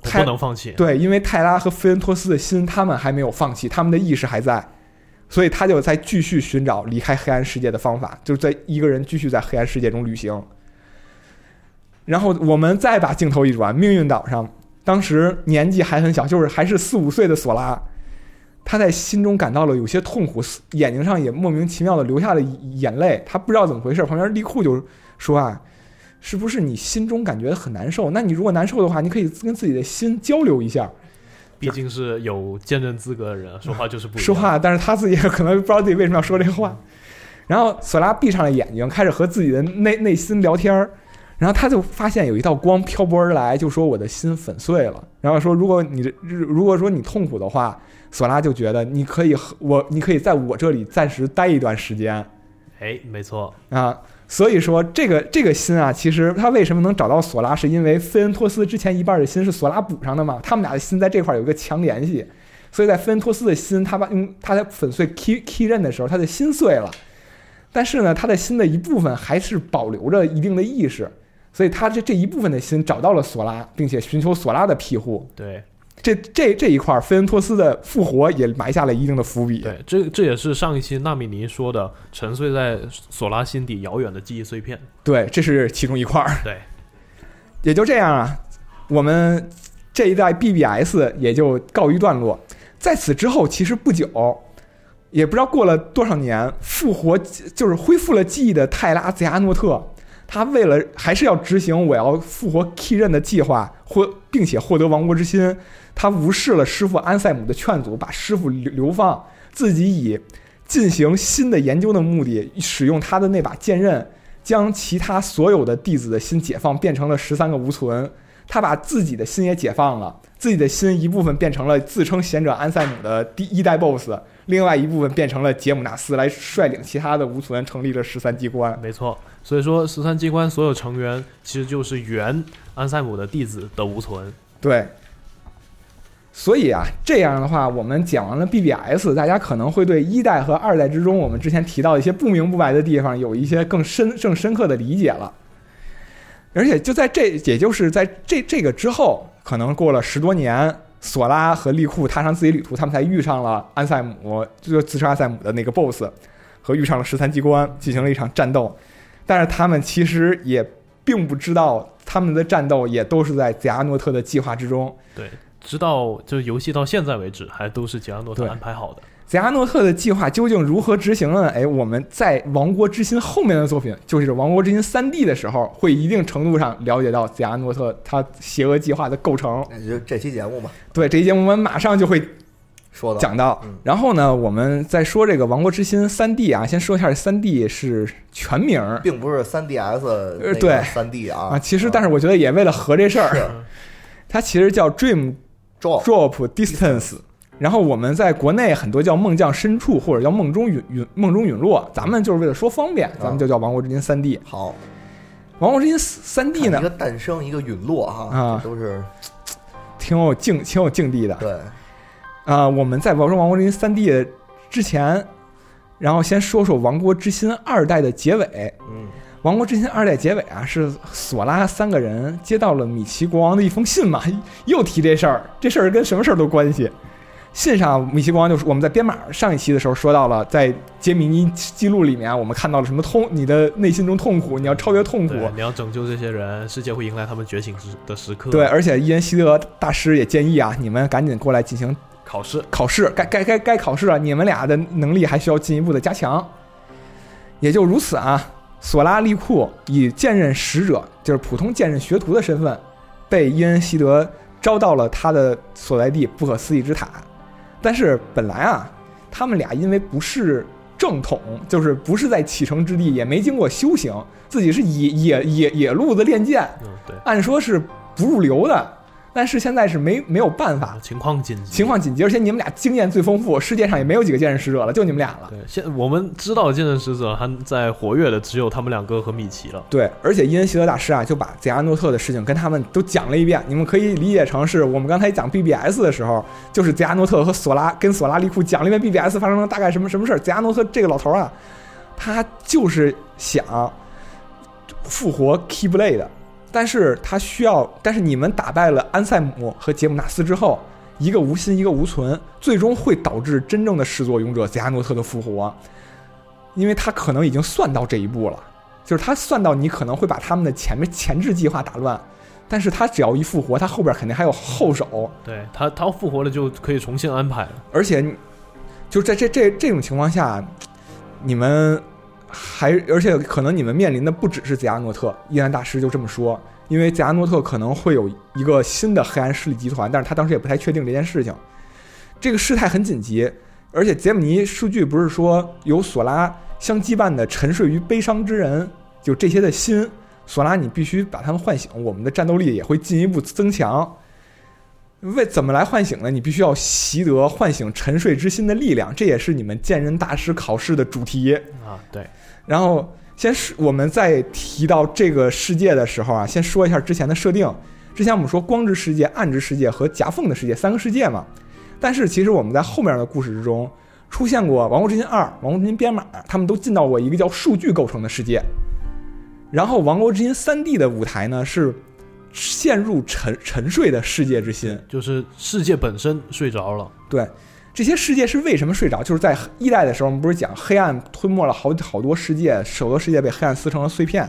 不能放弃。对，因为泰拉和菲恩托斯的心，他们还没有放弃，他们的意识还在，所以他就在继续寻找离开黑暗世界的方法，就是在一个人继续在黑暗世界中旅行。然后我们再把镜头一转，命运岛上，当时年纪还很小，就是还是四五岁的索拉，他在心中感到了有些痛苦，眼睛上也莫名其妙的流下了眼泪，他不知道怎么回事。旁边利库就说啊。是不是你心中感觉很难受？那你如果难受的话，你可以跟自己的心交流一下。毕竟是有见证资格的人，说话就是不 说话。但是他自己可能不知道自己为什么要说这个话。然后索拉闭上了眼睛，开始和自己的内内心聊天儿。然后他就发现有一道光漂泊而来，就说我的心粉碎了。然后说如果你如果说你痛苦的话，索拉就觉得你可以和我，你可以在我这里暂时待一段时间。哎，没错啊。所以说，这个这个心啊，其实他为什么能找到索拉，是因为菲恩托斯之前一半的心是索拉补上的嘛？他们俩的心在这块有一个强联系，所以在菲恩托斯的心，他把嗯他在粉碎 key key 刃的时候，他的心碎了，但是呢，他的心的一部分还是保留着一定的意识，所以他这这一部分的心找到了索拉，并且寻求索拉的庇护。对。这这这一块，菲恩托斯的复活也埋下了一定的伏笔。对，这这也是上一期纳米尼说的，沉睡在索拉心底遥远的记忆碎片。对，这是其中一块。对，也就这样啊，我们这一代 BBS 也就告一段落。在此之后，其实不久，也不知道过了多少年，复活就是恢复了记忆的泰拉泽亚诺特。他为了还是要执行我要复活 Key 刃的计划，获并且获得王国之心，他无视了师傅安塞姆的劝阻，把师傅流流放，自己以进行新的研究的目的，使用他的那把剑刃，将其他所有的弟子的心解放，变成了十三个无存。他把自己的心也解放了，自己的心一部分变成了自称贤者安塞姆的第一代 BOSS，另外一部分变成了杰姆纳斯来率领其他的无存，成立了十三机关。没错。所以说，十三机关所有成员其实就是原安塞姆的弟子的无存。对。所以啊，这样的话，我们讲完了 BBS，大家可能会对一代和二代之中我们之前提到一些不明不白的地方有一些更深、更深刻的理解了。而且就在这，也就是在这这个之后，可能过了十多年，索拉和利库踏上自己旅途，他们才遇上了安塞姆，就是自称安塞姆的那个 BOSS，和遇上了十三机关，进行了一场战斗。但是他们其实也并不知道，他们的战斗也都是在杰阿诺特的计划之中。对，直到就游戏到现在为止，还都是杰阿诺特安排好的。杰阿诺特的计划究竟如何执行呢？哎，我们在《王国之心》后面的作品，就是《王国之心三 D》的时候，会一定程度上了解到泽阿诺特他邪恶计划的构成。那就这期节目吧。对，这期节目我们马上就会。说讲到，然后呢，我们再说这个《王国之心》三 D 啊，先说一下三 D 是全名，并不是三 DS 对。三 D 啊。啊，其实但是我觉得也为了合这事儿，它其实叫 Dream Drop Distance，然后我们在国内很多叫梦降深处或者叫梦中陨陨梦中陨落，咱们就是为了说方便，咱们就叫《王国之心》三 D。好，《王国之心》三 D 呢，一个诞生，一个陨落哈啊，都是挺有境挺有境地的，对。啊，我们在《王国之心》三 D 之前，然后先说说《王国之心》二代的结尾。嗯，《王国之心》二代结尾啊，是索拉三个人接到了米奇国王的一封信嘛？又提这事儿，这事儿跟什么事儿都关系。信上米奇国王就是，我们在编码上一期的时候说到了，在杰米尼记录里面，我们看到了什么痛，你的内心中痛苦，你要超越痛苦。你要拯救这些人，世界会迎来他们觉醒时的时刻。对，而且伊恩希德大师也建议啊，你们赶紧过来进行考试，考试，该该该该考试了，你们俩的能力还需要进一步的加强。也就如此啊，索拉利库以剑刃使者，就是普通剑刃学徒的身份，被伊恩希德招到了他的所在地不可思议之塔。但是本来啊，他们俩因为不是正统，就是不是在启程之地，也没经过修行，自己是野野野野路子练剑，按说是不入流的。但是现在是没没有办法，情况紧急，情况紧急，而且你们俩经验最丰富，世界上也没有几个剑刃使者了，就你们俩了。对，现我们知道的剑刃使者还在活跃的只有他们两个和米奇了。对，而且伊恩希德大师啊，就把泽亚诺特的事情跟他们都讲了一遍。你们可以理解成是我们刚才讲 BBS 的时候，就是泽亚诺特和索拉跟索拉利库讲了一遍 BBS 发生了大概什么什么事儿。泽亚诺特这个老头啊，他就是想复活 Keyblade 的。但是他需要，但是你们打败了安塞姆和杰姆纳斯之后，一个无心，一个无存，最终会导致真正的始作俑者泽亚诺特的复活，因为他可能已经算到这一步了，就是他算到你可能会把他们的前面前置计划打乱，但是他只要一复活，他后边肯定还有后手，对他，他复活了就可以重新安排了，而且，就在这这这种情况下，你们。还而且可能你们面临的不只是泽亚诺特，伊兰大师就这么说，因为泽亚诺特可能会有一个新的黑暗势力集团，但是他当时也不太确定这件事情。这个事态很紧急，而且杰姆尼数据不是说有索拉相羁绊的沉睡于悲伤之人，就这些的心，索拉你必须把他们唤醒，我们的战斗力也会进一步增强。为怎么来唤醒呢？你必须要习得唤醒沉睡之心的力量，这也是你们剑人大师考试的主题啊，对。然后，先是我们在提到这个世界的时候啊，先说一下之前的设定。之前我们说光之世界、暗之世界和夹缝的世界三个世界嘛。但是其实我们在后面的故事之中出现过《王国之心二》《王国之心编码》，他们都进到过一个叫数据构成的世界。然后《王国之心三 D》的舞台呢是陷入沉沉睡的世界之心，就是世界本身睡着了。对。这些世界是为什么睡着？就是在一代的时候，我们不是讲黑暗吞没了好好多世界，好多世界被黑暗撕成了碎片。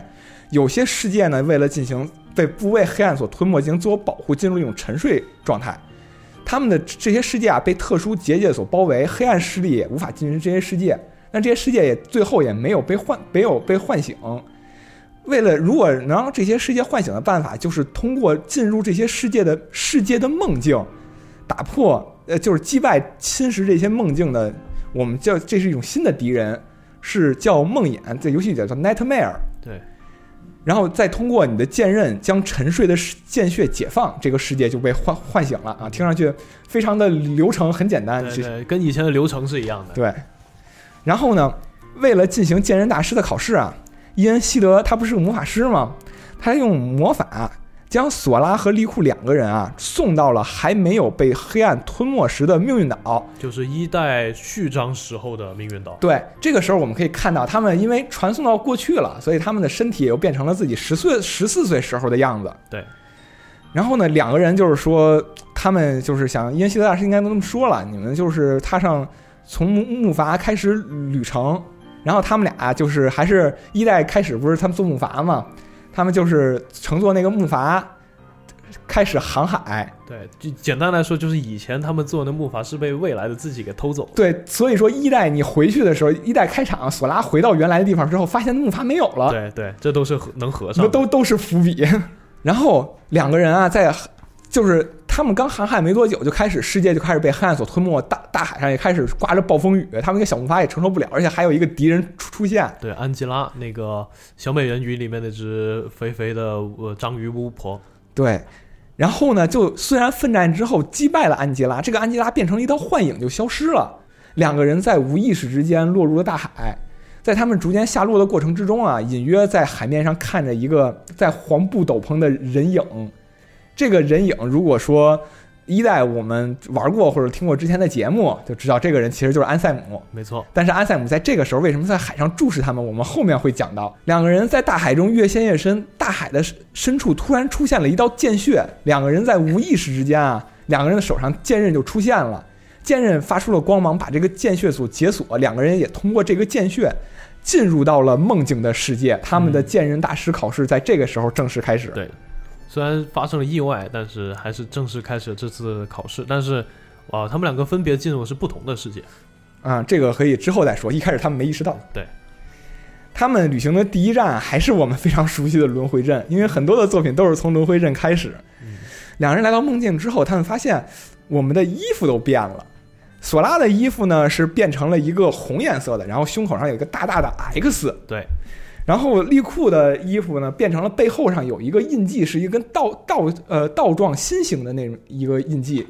有些世界呢，为了进行被不为黑暗所吞没，进行自我保护，进入一种沉睡状态。他们的这些世界啊，被特殊结界所包围，黑暗势力也无法进入这些世界。那这些世界也最后也没有被唤，没有被唤醒。为了如果能让这些世界唤醒的办法，就是通过进入这些世界的世界的梦境，打破。呃，就是击败侵蚀这些梦境的，我们叫这是一种新的敌人，是叫梦魇，在游戏里叫 nightmare。对，然后再通过你的剑刃将沉睡的剑血解放，这个世界就被唤唤醒了啊！听上去非常的流程很简单，对，跟以前的流程是一样的。对，然后呢，为了进行剑刃大师的考试啊，伊恩希德他不是个魔法师吗？他用魔法。将索拉和利库两个人啊送到了还没有被黑暗吞没时的命运岛，就是一代序章时候的命运岛。对，这个时候我们可以看到，他们因为传送到过去了，所以他们的身体又变成了自己十岁、十四岁时候的样子。对。然后呢，两个人就是说，他们就是想，因为希德大师应该都这么说了，你们就是踏上从木筏开始旅程，然后他们俩就是还是一代开始不是他们做木筏嘛。他们就是乘坐那个木筏开始航海。对，就简单来说，就是以前他们坐的木筏是被未来的自己给偷走。对，所以说一代你回去的时候，一代开场，索拉回到原来的地方之后，发现木筏没有了。对对，这都是能合上，都都是伏笔。然后两个人啊，在就是。他们刚航海没多久，就开始世界就开始被黑暗所吞没，大大海上也开始刮着暴风雨，他们那个小木筏也承受不了，而且还有一个敌人出出现。对，安吉拉那个小美人鱼里面那只肥肥的呃章鱼巫婆。对，然后呢，就虽然奋战之后击败了安吉拉，这个安吉拉变成了一道幻影就消失了，两个人在无意识之间落入了大海，在他们逐渐下落的过程之中啊，隐约在海面上看着一个在黄布斗篷的人影。这个人影，如果说一代我们玩过或者听过之前的节目，就知道这个人其实就是安塞姆。没错，但是安塞姆在这个时候为什么在海上注视他们？我们后面会讲到，两个人在大海中越陷越深，大海的深处突然出现了一道剑穴，两个人在无意识之间啊，两个人的手上剑刃就出现了。剑刃发出了光芒，把这个剑穴所解锁，两个人也通过这个剑穴进入到了梦境的世界。他们的剑刃大师考试在这个时候正式开始。对虽然发生了意外，但是还是正式开始了这次考试。但是，啊，他们两个分别进入的是不同的世界。啊，这个可以之后再说。一开始他们没意识到。对，他们旅行的第一站还是我们非常熟悉的轮回镇，因为很多的作品都是从轮回镇开始。嗯两人来到梦境之后，他们发现我们的衣服都变了。索拉的衣服呢是变成了一个红颜色的，然后胸口上有一个大大的 X。对，然后利库的衣服呢变成了背后上有一个印记，是一根倒倒呃倒状心形的那种一个印记。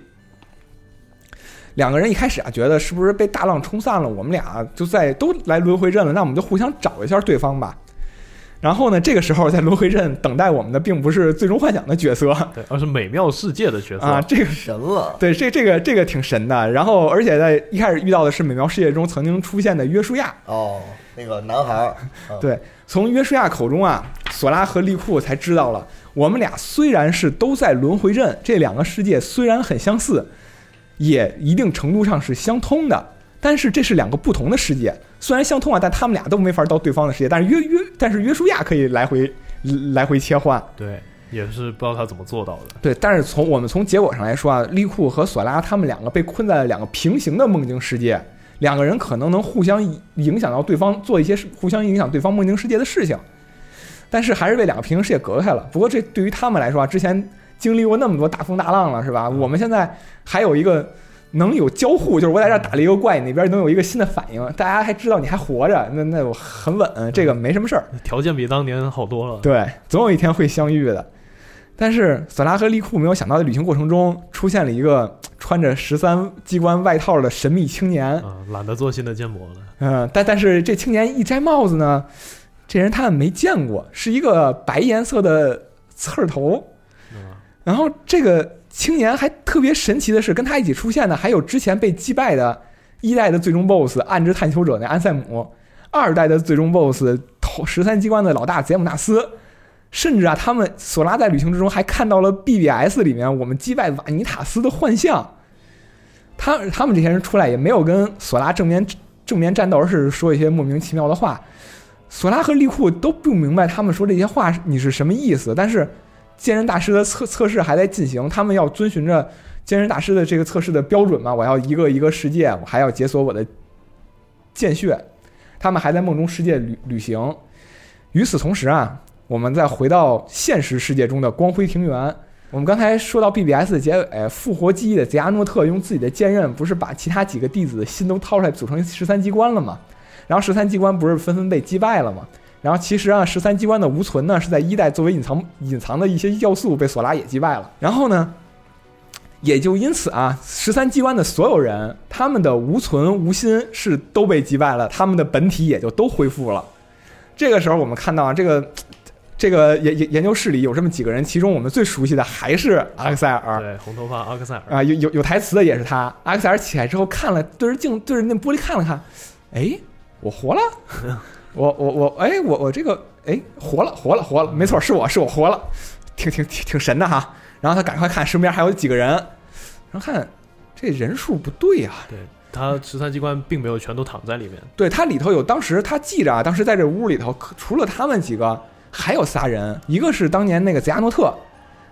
两个人一开始啊，觉得是不是被大浪冲散了？我们俩就在都来轮回镇了，那我们就互相找一下对方吧。然后呢，这个时候在轮回镇等待我们的并不是最终幻想的角色对，而是美妙世界的角色。啊，这个神了，对这这个这个挺神的。然后而且在一开始遇到的是美妙世界中曾经出现的约书亚，哦，那个男孩对，从约书亚口中啊，索拉和利库才知道了，我们俩虽然是都在轮回镇，这两个世界虽然很相似，也一定程度上是相通的，但是这是两个不同的世界。虽然相通啊，但他们俩都没法到对方的世界。但是约约，但是约书亚可以来回来回切换。对，也是不知道他怎么做到的。对，但是从我们从结果上来说啊，利库和索拉他们两个被困在了两个平行的梦境世界，两个人可能能互相影响到对方，做一些事互相影响对方梦境世界的事情，但是还是被两个平行世界隔开了。不过这对于他们来说啊，之前经历过那么多大风大浪了，是吧？我们现在还有一个能有交互，就是我在这儿打了一个怪，你那边能有一个新的反应，大家还知道你还活着，那那我很稳，这个没什么事儿。条件比当年好多了。对，总有一天会相遇的。但是索拉和利库没有想到，在旅行过程中出现了一个 穿着十三机关外套的神秘青年。啊，懒得做新的建模了。嗯、但但是这青年一摘帽子呢，这人他们没见过，是一个白颜色的刺儿头。嗯，然后这个青年还特别神奇的是，跟他一起出现的还有之前被击败的一代的最终 BOSS 暗之探求者那安塞姆，二代的最终 BOSS 头十三机关的老大杰姆纳斯，甚至啊，他们索拉在旅行之中还看到了 BBS 里面我们击败瓦尼塔斯的幻象。他他们这些人出来也没有跟索拉正面正面战斗，而是说一些莫名其妙的话。索拉和利库都不明白他们说这些话你是什么意思，但是剑刃大师的测测试还在进行，他们要遵循着剑刃大师的这个测试的标准嘛？我要一个一个世界，我还要解锁我的剑血。他们还在梦中世界旅旅行。与此同时啊，我们再回到现实世界中的光辉庭园。我们刚才说到 BBS 的结尾，复活记忆的杰阿诺特用自己的剑刃，不是把其他几个弟子的心都掏出来组成十三机关了吗？然后十三机关不是纷纷被击败了吗？然后其实啊，十三机关的无存呢，是在一代作为隐藏隐藏的一些要素被索拉也击败了。然后呢，也就因此啊，十三机关的所有人，他们的无存无心是都被击败了，他们的本体也就都恢复了。这个时候我们看到啊，这个这个研研研究室里有这么几个人，其中我们最熟悉的还是阿克塞尔。对，红头发阿克塞尔。啊，有有有台词的也是他。阿克塞尔起来之后看了，对着镜对着那玻璃看了看，哎，我活了，我我我，哎，我我这个，哎，活了活了活了，没错，是我是我活了，挺挺挺挺神的哈。然后他赶快看身边还有几个人，然后看这人数不对呀、对他十三机关并没有全都躺在里面。对，他里头有当时他记着啊，当时在这屋里头，可除了他们几个，还有仨人，一个是当年那个泽亚诺特，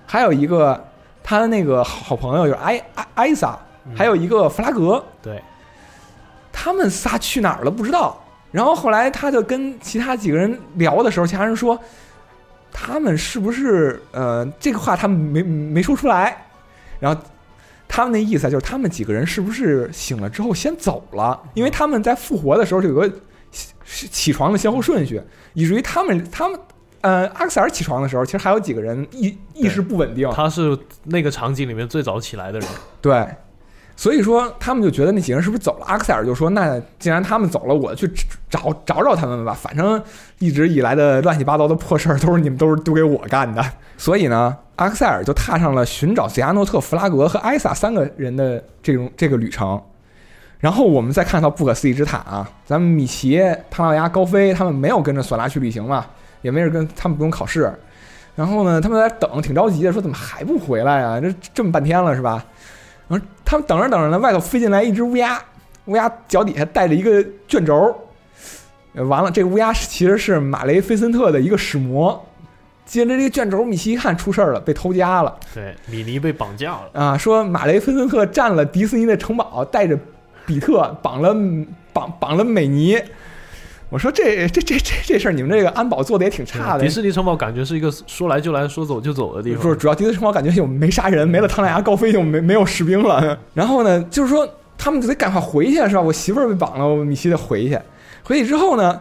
还有一个他的那个好朋友就是埃埃埃萨，还有一个弗拉格。对，他们仨去哪儿了不知道。然后后来他就跟其他几个人聊的时候，其他人说，他们是不是呃这个话他们没没说出来，然后他们那意思就是他们几个人是不是醒了之后先走了？因为他们在复活的时候就有个起起床的先后顺序，以至于他们他们呃阿克塞尔起床的时候，其实还有几个人意意识不稳定，他是那个场景里面最早起来的人。对，所以说他们就觉得那几个人是不是走了？阿克塞尔就说：“那既然他们走了，我去找找找他们吧。反正一直以来的乱七八糟的破事儿都是你们都是丢给我干的。”所以呢，阿克塞尔就踏上了寻找泽亚诺特、弗拉格和艾萨三个人的这种这个旅程。然后我们再看到不可思议之塔啊，咱们米奇、唐老鸭、高飞他们没有跟着索拉去旅行嘛，也没人跟他们不用考试。然后呢，他们在等，挺着急的，说怎么还不回来啊？这这么半天了是吧？然后他们等着等着呢，外头飞进来一只乌鸦，乌鸦脚底下带着一个卷轴，呃完了，这个乌鸦其实是马雷菲森特的一个使魔。接着这个卷轴，米奇一看出事儿了，被偷家了对，米妮被绑架了。啊！说马雷菲森特占了迪士尼的城堡，带着比特绑了绑绑了美尼。我说这 这这这这事儿，你们这个安保做的也挺差的。迪士尼城堡感觉是一个说来就来、说走就走的地方。不是，主要迪士尼城堡感觉就没杀人，没了唐老鸭高飞就没没有士兵了。然后呢，就是说他们就得赶快回去是吧？我媳妇儿被绑了，我米奇得回去。回去之后呢，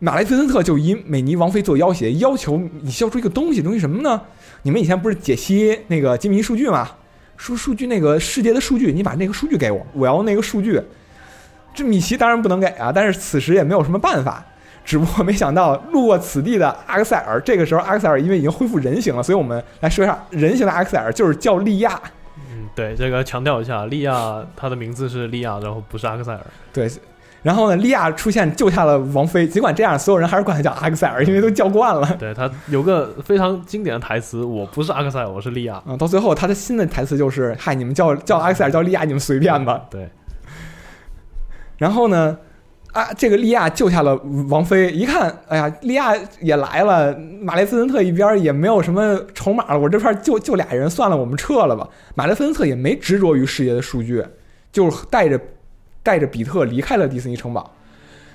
马莱菲森特就以美尼王妃做要挟，要求你交出一个东西，东西什么呢？你们以前不是解析那个金密数据吗？说数据那个世界的数据，你把那个数据给我，我要那个数据。这米奇当然不能给啊，但是此时也没有什么办法。只不过没想到路过此地的阿克塞尔，这个时候阿克塞尔因为已经恢复人形了，所以我们来说一下人形的阿克塞尔就是叫利亚。嗯，对，这个强调一下，利亚他的名字是利亚，然后不是阿克塞尔。对，然后呢，利亚出现救下了王妃，尽管这样，所有人还是管他叫阿克塞尔，因为都叫惯了。对他有个非常经典的台词：“我不是阿克塞尔，我是利亚。嗯，到最后他的新的台词就是：“嗨，你们叫叫阿克塞尔叫利亚，你们随便吧。”对，然后呢，啊，这个利亚救下了王妃，一看，哎呀，利亚也来了，马雷菲森特一边也没有什么筹码了，我这块就就俩人，算了，我们撤了吧。马雷菲森特也没执着于世界的数据，就带着带着比特离开了迪士尼城堡。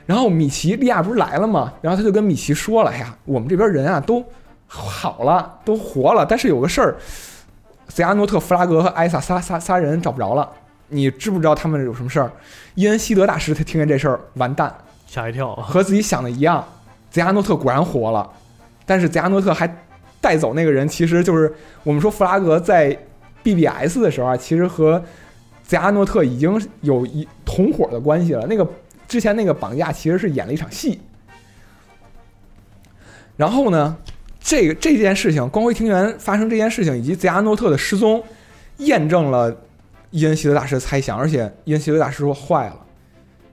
然后米奇利亚不是来了吗？然后他就跟米奇说了：“哎呀，我们这边人啊都好了，都活了，但是有个事儿，泽亚诺特、弗拉格和艾萨仨仨仨人找不着了。你知不知道他们有什么事儿？”伊恩希德大师他听见这事儿，完蛋，吓一跳。和自己想的一样，泽亚诺特果然活了，但是泽亚诺特还带走那个人，其实就是我们说弗拉格在 BBS 的时候啊，其实和泽亚诺特已经有一同伙的关系了。那个之前那个绑架其实是演了一场戏。然后呢，这个这件事情，光辉庭园发生这件事情，以及泽亚诺特的失踪，验证了伊恩希德大师的猜想，而且伊恩希德大师说坏了。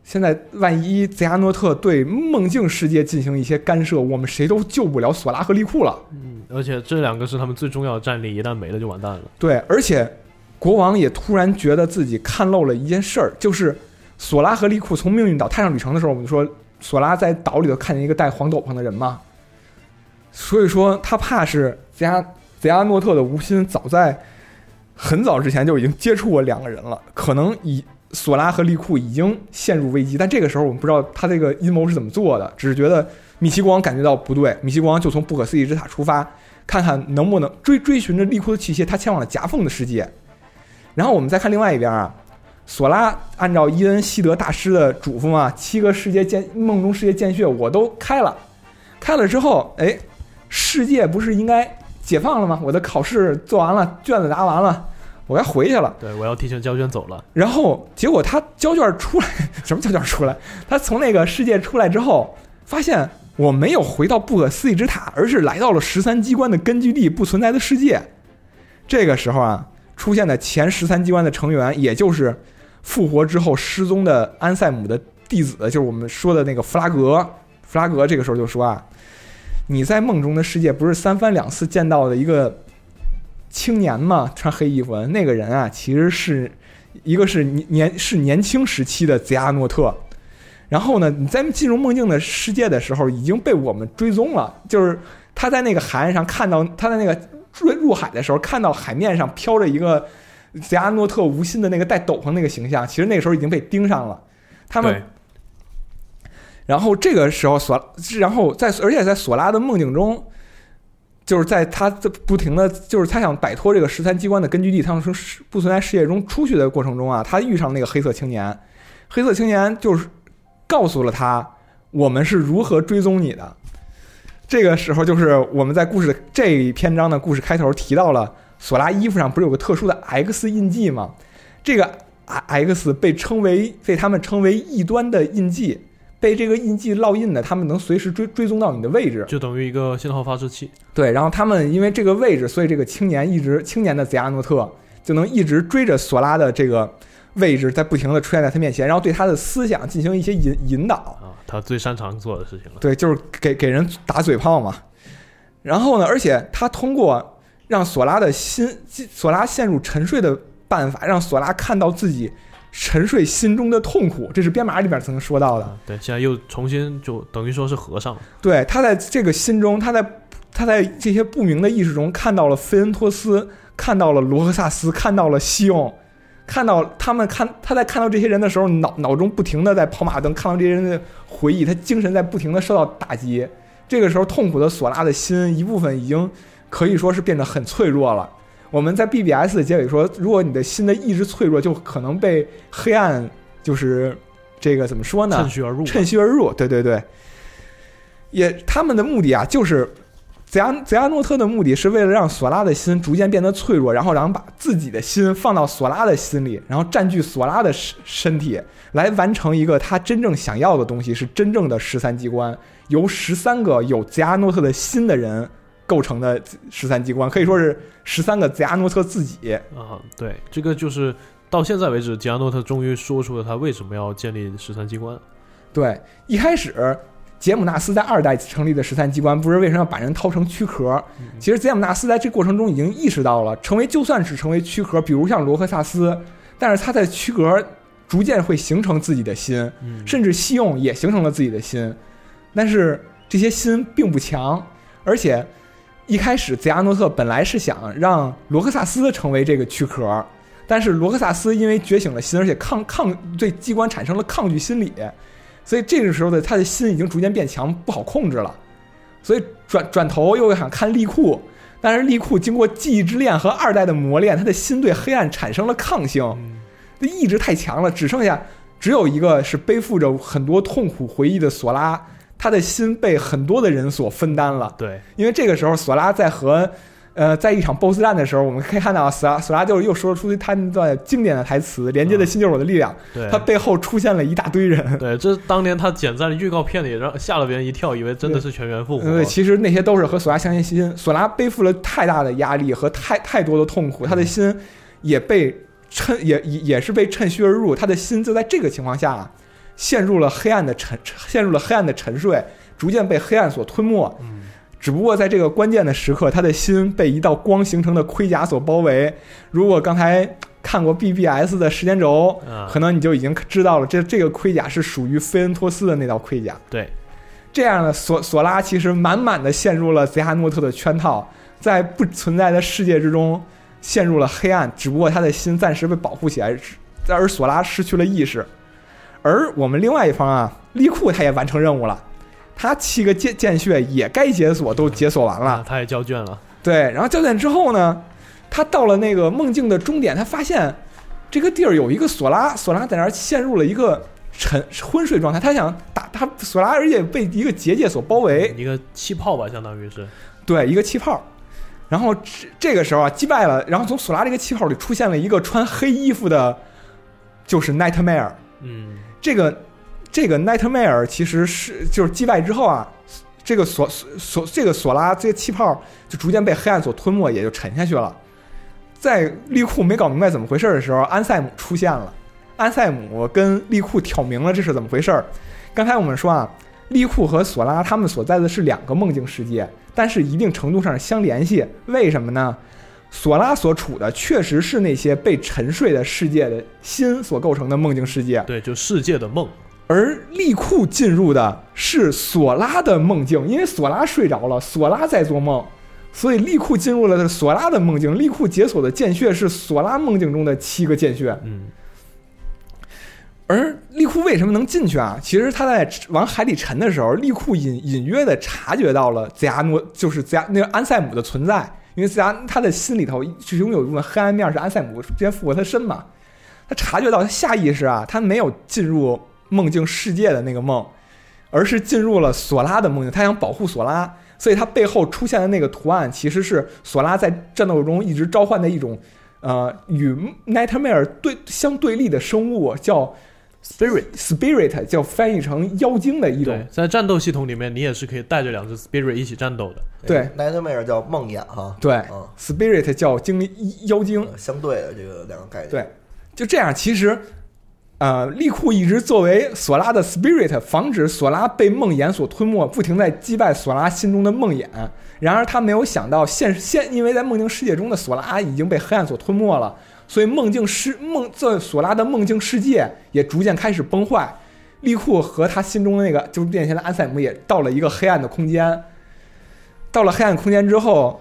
现在万一泽亚诺特对梦境世界进行一些干涉，我们谁都救不了索拉和利库了。嗯，而且这两个是他们最重要的战力，一旦没了就完蛋了。对，而且国王也突然觉得自己看漏了一件事儿，就是索拉和利库从命运岛踏上旅程的时候，我们就说索拉在岛里头看见一个戴黄斗篷的人嘛，所以说他怕是泽亚泽亚诺特的无心早在很早之前就已经接触过两个人了，可能以索拉和利库已经陷入危机，但这个时候我们不知道他这个阴谋是怎么做的，只是觉得米奇光感觉到不对，米奇光就从不可思议之塔出发，看看能不能追追寻着利库的器械，他前往了夹缝的世界。然后我们再看另外一边啊，索拉按照伊恩希德大师的嘱咐嘛，七个世界见梦中世界间穴我都开了，开了之后，哎，世界不是应该解放了吗？我的考试做完了，卷子答完了，我该回去了。对，我要提前交卷走了。然后结果他交卷出来，什么交卷出来？他从那个世界出来之后，发现我没有回到不可思议之塔，而是来到了十三机关的根据地——不存在的世界。这个时候啊，出现的前十三机关的成员，也就是复活之后失踪的安塞姆的弟子，就是我们说的那个弗拉格。弗拉格这个时候就说啊，你在梦中的世界不是三番两次见到的一个青年吗？穿黑衣服的那个人啊，其实是一个是年是年轻时期的泽亚诺特。然后呢，你在进入梦境的世界的时候，已经被我们追踪了。就是他在那个海岸上看到，他在那个入入海的时候，看到海面上飘着一个泽亚诺特无心的那个戴斗篷那个形象，其实那个时候已经被盯上了。他们，然后这个时候索，然后在而且在索拉的梦境中，就是在他这不停的就是他想摆脱这个十三机关的根据地，他们从不存在世界中出去的过程中啊，他遇上那个黑色青年，黑色青年就是告诉了他我们是如何追踪你的。这个时候就是我们在故事这一篇章的故事开头提到了索拉衣服上不是有个特殊的 X 印记吗？这个 X 被称为被他们称为异端的印记，被这个印记烙印的，他们能随时追追踪到你的位置。就等于一个信号发射器。对，然后他们因为这个位置，所以这个青年一直青年的泽亚诺特就能一直追着索拉的这个位置，在不停的出现在他面前，然后对他的思想进行一些引引导。啊，他最擅长做的事情了。对，就是给给人打嘴炮嘛。然后呢，而且他通过让索拉的心，索拉陷入沉睡的办法让索拉看到自己沉睡心中的痛苦，这是编码里边曾经说到的。啊，对，现在又重新就等于说是合上了。对，他在这个心中，他在他在这些不明的意识中看到了菲恩托斯，看到了罗克萨斯，看到了西翁，看到他们看他在看到这些人的时候，脑脑中不停的在跑马灯，看到这些人的回忆，他精神在不停的受到打击。这个时候，痛苦的索拉的心一部分已经可以说是变得很脆弱了。我们在 BBS 的结尾说，如果你的心的意志脆弱，就可能被黑暗就是这个怎么说呢？趁虚而入。趁虚而入，对对对。也他们的目的啊，就是泽亚泽亚诺特的目的是为了让索拉的心逐渐变得脆弱，然后然后把自己的心放到索拉的心里，然后占据索拉的身身体，来完成一个他真正想要的东西，是真正的十三机关，由十三个有泽亚诺特的心的人构成的十三机关，可以说是十三个泽亚诺特自己。啊，对，这个就是到现在为止，吉亚诺特终于说出了他为什么要建立十三机关。对，一开始杰姆纳斯在二代成立的十三机关，不是为什么要把人掏成躯壳？其实杰姆纳斯在这过程中已经意识到了，成为就算是成为躯壳，比如像罗克萨斯，但是他在躯壳逐渐会形成自己的心，嗯，甚至西用也形成了自己的心，但是这些心并不强，而且一开始泽亚诺特本来是想让罗克萨斯成为这个躯壳，但是罗克萨斯因为觉醒了心，而且抗抗对机关产生了抗拒心理，所以这个时候的他的心已经逐渐变强，不好控制了，所以转转头又想看利库。但是利库经过记忆之恋和二代的磨练，他的心对黑暗产生了抗性，嗯这意志太强了，只剩下只有一个是背负着很多痛苦回忆的索拉，他的心被很多的人所分担了。对，因为这个时候索拉在和呃在一场 BOSS 战的时候，我们可以看到索拉索拉就又说出他那段经典的台词：“连接的心就是我的力量。对，他背后出现了一大堆人。对，这当年他剪在了预告片里，让吓了别人一跳，以为真的是全员复活。对，其实那些都是和索拉相连心。索拉背负了太大的压力和太太多的痛苦，他的心也被趁也也也是被趁虚而入。他的心就在这个情况下啊，陷入了黑暗的沉，陷入了黑暗的沉睡，逐渐被黑暗所吞没。嗯只不过在这个关键的时刻，他的心被一道光形成的盔甲所包围。如果刚才看过 BBS 的时间轴，啊，可能你就已经知道了，这这个盔甲是属于菲恩托斯的那道盔甲。对，这样的索索拉其实满满的陷入了泽哈诺特的圈套，在不存在的世界之中陷入了黑暗。只不过他的心暂时被保护起来，而索拉失去了意识。而我们另外一方啊，利库他也完成任务了，他七个剑剑穴也该解锁都解锁完了啊，。他也交卷了。对，然后交卷之后呢，他到了那个梦境的终点，他发现这个地儿有一个索拉，索拉在那儿陷入了一个沉昏睡状态。他想打他索拉，而且被一个结界所包围，一个气泡吧，相当于是。对，一个气泡。然后这这个时候啊，击败了，然后从索拉这个气泡里出现了一个穿黑衣服的，就是 Nightmare。嗯，这个这个 Nightmare 其实是就是击败之后啊，这个索索这个索拉这个气泡就逐渐被黑暗所吞没，也就沉下去了。在利库没搞明白怎么回事的时候，安塞姆出现了。安塞姆跟利库挑明了这是怎么回事儿。刚才我们说啊，利库和索拉他们所在的是两个梦境世界，但是一定程度上相联系。为什么呢？索拉所处的确实是那些被沉睡的世界的心所构成的梦境世界，对，就世界的梦。而利库进入的是索拉的梦境，因为索拉睡着了，索拉在做梦，所以利库进入了索拉的梦境。利库解锁的剑穴是索拉梦境中的七个剑穴，嗯，而利库为什么能进去啊？其实他在往海里沉的时候，利库隐隐约的察觉到了泽亚诺，就是泽亚那个安塞姆的存在，因为泽亚他的心里头是拥有一部分黑暗面，是安塞姆之前复活他身嘛。他察觉到他下意识啊，他没有进入梦境世界的那个梦，而是进入了索拉的梦境。他想保护索拉，所以他背后出现的那个图案其实是索拉在战斗中一直召唤的一种，呃，与 Nightmare 对相对立的生物，叫 Spirit。Spirit，叫翻译成妖精的一种，。在战斗系统里面，你也是可以带着两只 Spirit 一起战斗的。对，Nightmare 叫梦魇哈，对嗯，，Spirit 叫精灵妖精。呃相对的这个两个概念。对，就这样，其实，呃，利库一直作为索拉的 spirit，防止索拉被梦魇所吞没，不停在击败索拉心中的梦魇。然而他没有想到现现，因为在梦境世界中的索拉已经被黑暗所吞没了，所以梦境世梦这索拉的梦境世界也逐渐开始崩坏。利库和他心中的那个就是变现的安塞姆也到了一个黑暗的空间。到了黑暗空间之后，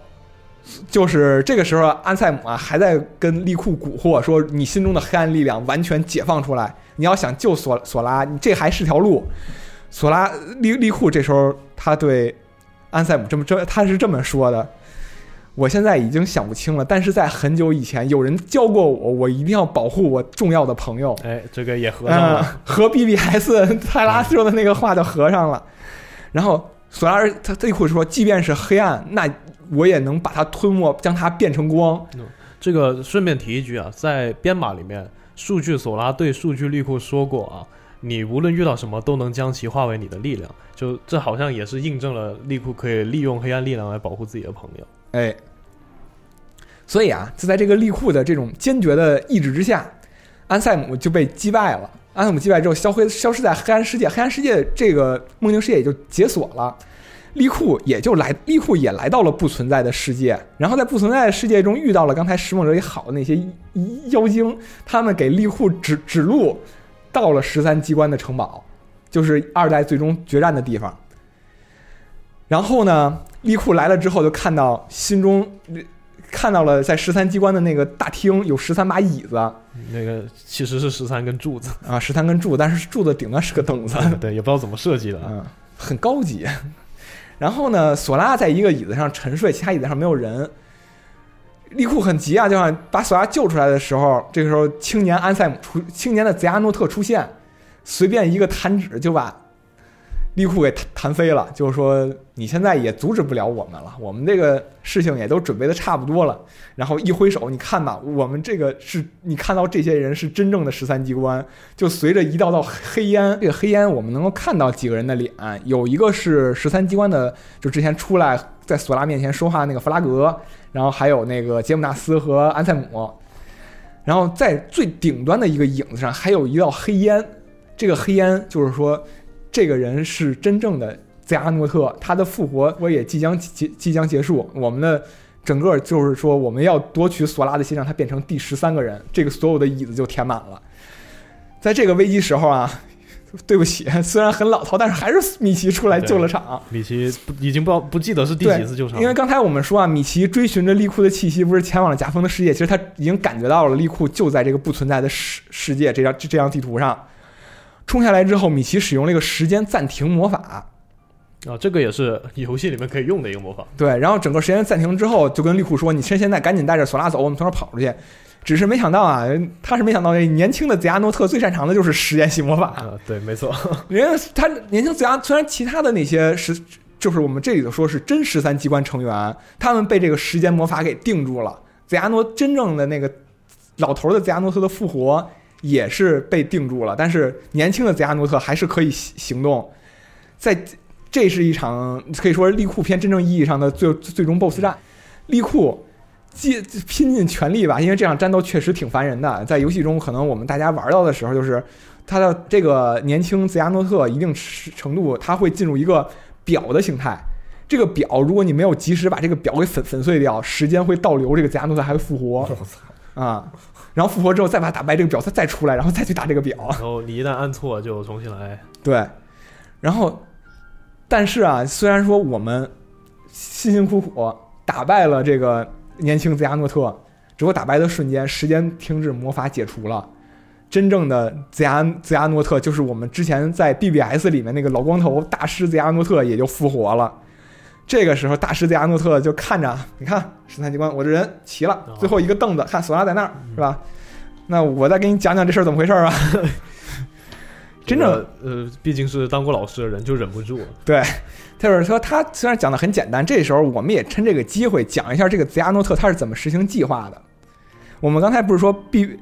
就是这个时候，安塞姆啊还在跟利库蛊惑说：“你心中的黑暗力量完全解放出来，你要想救索索拉，你这还是条路。”索拉利利库这时候他对安塞姆这么这他是这么说的：“我现在已经想不清了，但是在很久以前，有人教过我，我一定要保护我重要的朋友。”哎，这个也合上了。嗯，和 BBS 泰拉说的那个话就合上了。然后索拉尔他这会说，即便是黑暗，那我也能把它吞没，将它变成光。这个顺便提一句啊，在编码里面，数据索拉对数据利库说过啊，你无论遇到什么都能将其化为你的力量。就这好像也是印证了利库可以利用黑暗力量来保护自己的朋友。哎，所以啊，就在这个利库的这种坚决的意志之下，安塞姆就被击败了。安塞姆击败之后，消灰消失在黑暗世界，黑暗世界这个梦境世界也就解锁了。利库也就来，利库也来到了不存在的世界，然后在不存在的世界中遇到了刚才石梦者里好的那些妖精，他们给利库指指路，到了十三机关的城堡，就是二代最终决战的地方。然后呢，利库来了之后，就看到心中看到了在十三机关的那个大厅有十三把椅子那个其实是十三根柱子，啊，十三根柱，但是柱子顶端是个凳子，对，也不知道怎么设计的。嗯，很高级。然后呢，索拉在一个椅子上沉睡，其他椅子上没有人。利库很急啊，就想把索拉救出来的时候，这个时候青年安塞姆出，青年的泽亚诺特出现，随便一个弹指就把利库给弹飞了，就是说你现在也阻止不了我们了，我们这个事情也都准备的差不多了。然后一挥手，你看吧，我们这个是你看到这些人是真正的十三机关，就随着一道道黑烟，这个黑烟我们能够看到几个人的脸，有一个是十三机关的，就之前出来在索拉面前说话那个弗拉格，然后还有那个杰姆纳斯和安塞姆，然后在最顶端的一个影子上还有一道黑烟，这个黑烟就是说这个人是真正的泽阿诺特，他的复活我也即将即即将结束，我们的。整个就是说，我们要夺取索拉的心，让他变成第十三个人，这个所有的椅子就填满了。在这个危机时候啊，对不起，虽然很老套，但是还是米奇出来救了场。米奇已经不不记得是第几次救场，因为刚才我们说啊，米奇追寻着利库的气息，不是前往了夹缝的世界，其实他已经感觉到了利库就在这个不存在的世世界这张这张地图上。冲下来之后，米奇使用了一个时间暂停魔法。啊，这个也是游戏里面可以用的一个魔法。对，然后整个时间暂停之后，就跟利库说：“你趁现在赶紧带着索拉走，我们从这儿跑出去。”只是没想到啊，他是没想到，年轻的泽亚诺特最擅长的就是时间系魔法。啊，对，没错。人家他年轻泽亚，虽然其他的那些十，就是我们这里头说是真十三机关成员，他们被这个时间魔法给定住了。泽亚诺真正的那个老头的泽亚诺特的复活也是被定住了，但是年轻的泽亚诺特还是可以行动，在。这是一场可以说是利库篇真正意义上的最最终 BOSS 战，利库尽拼尽全力吧，因为这场战斗确实挺烦人的。在游戏中，可能我们大家玩到的时候，就是他的这个年轻泽亚诺特一定程度，他会进入一个表的形态。这个表，如果你没有及时把这个表给粉粉碎掉，时间会倒流，这个泽亚诺特还会复活。啊，然后复活之后再把打败这个表，他再出来，然后再去打这个表。然后你一旦按错，就重新来。对，然后。但是啊，虽然说我们辛辛苦苦打败了这个年轻泽亚诺特，只不过打败的瞬间，时间停止，魔法解除了，真正的泽亚泽亚诺特就是我们之前在 BBS 里面那个老光头大师泽亚诺特也就复活了。这个时候，大师泽亚诺特就看着，你看十三机关，我这人齐了，最后一个凳子，看索拉在那儿，是吧？那我再给你讲讲这事儿怎么回事啊？真正呃，毕竟是当过老师的人，就忍不住。对，就是说他虽然讲的很简单，这时候我们也趁这个机会讲一下这个泽亚诺特他是怎么实行计划的。我们刚才不是说 B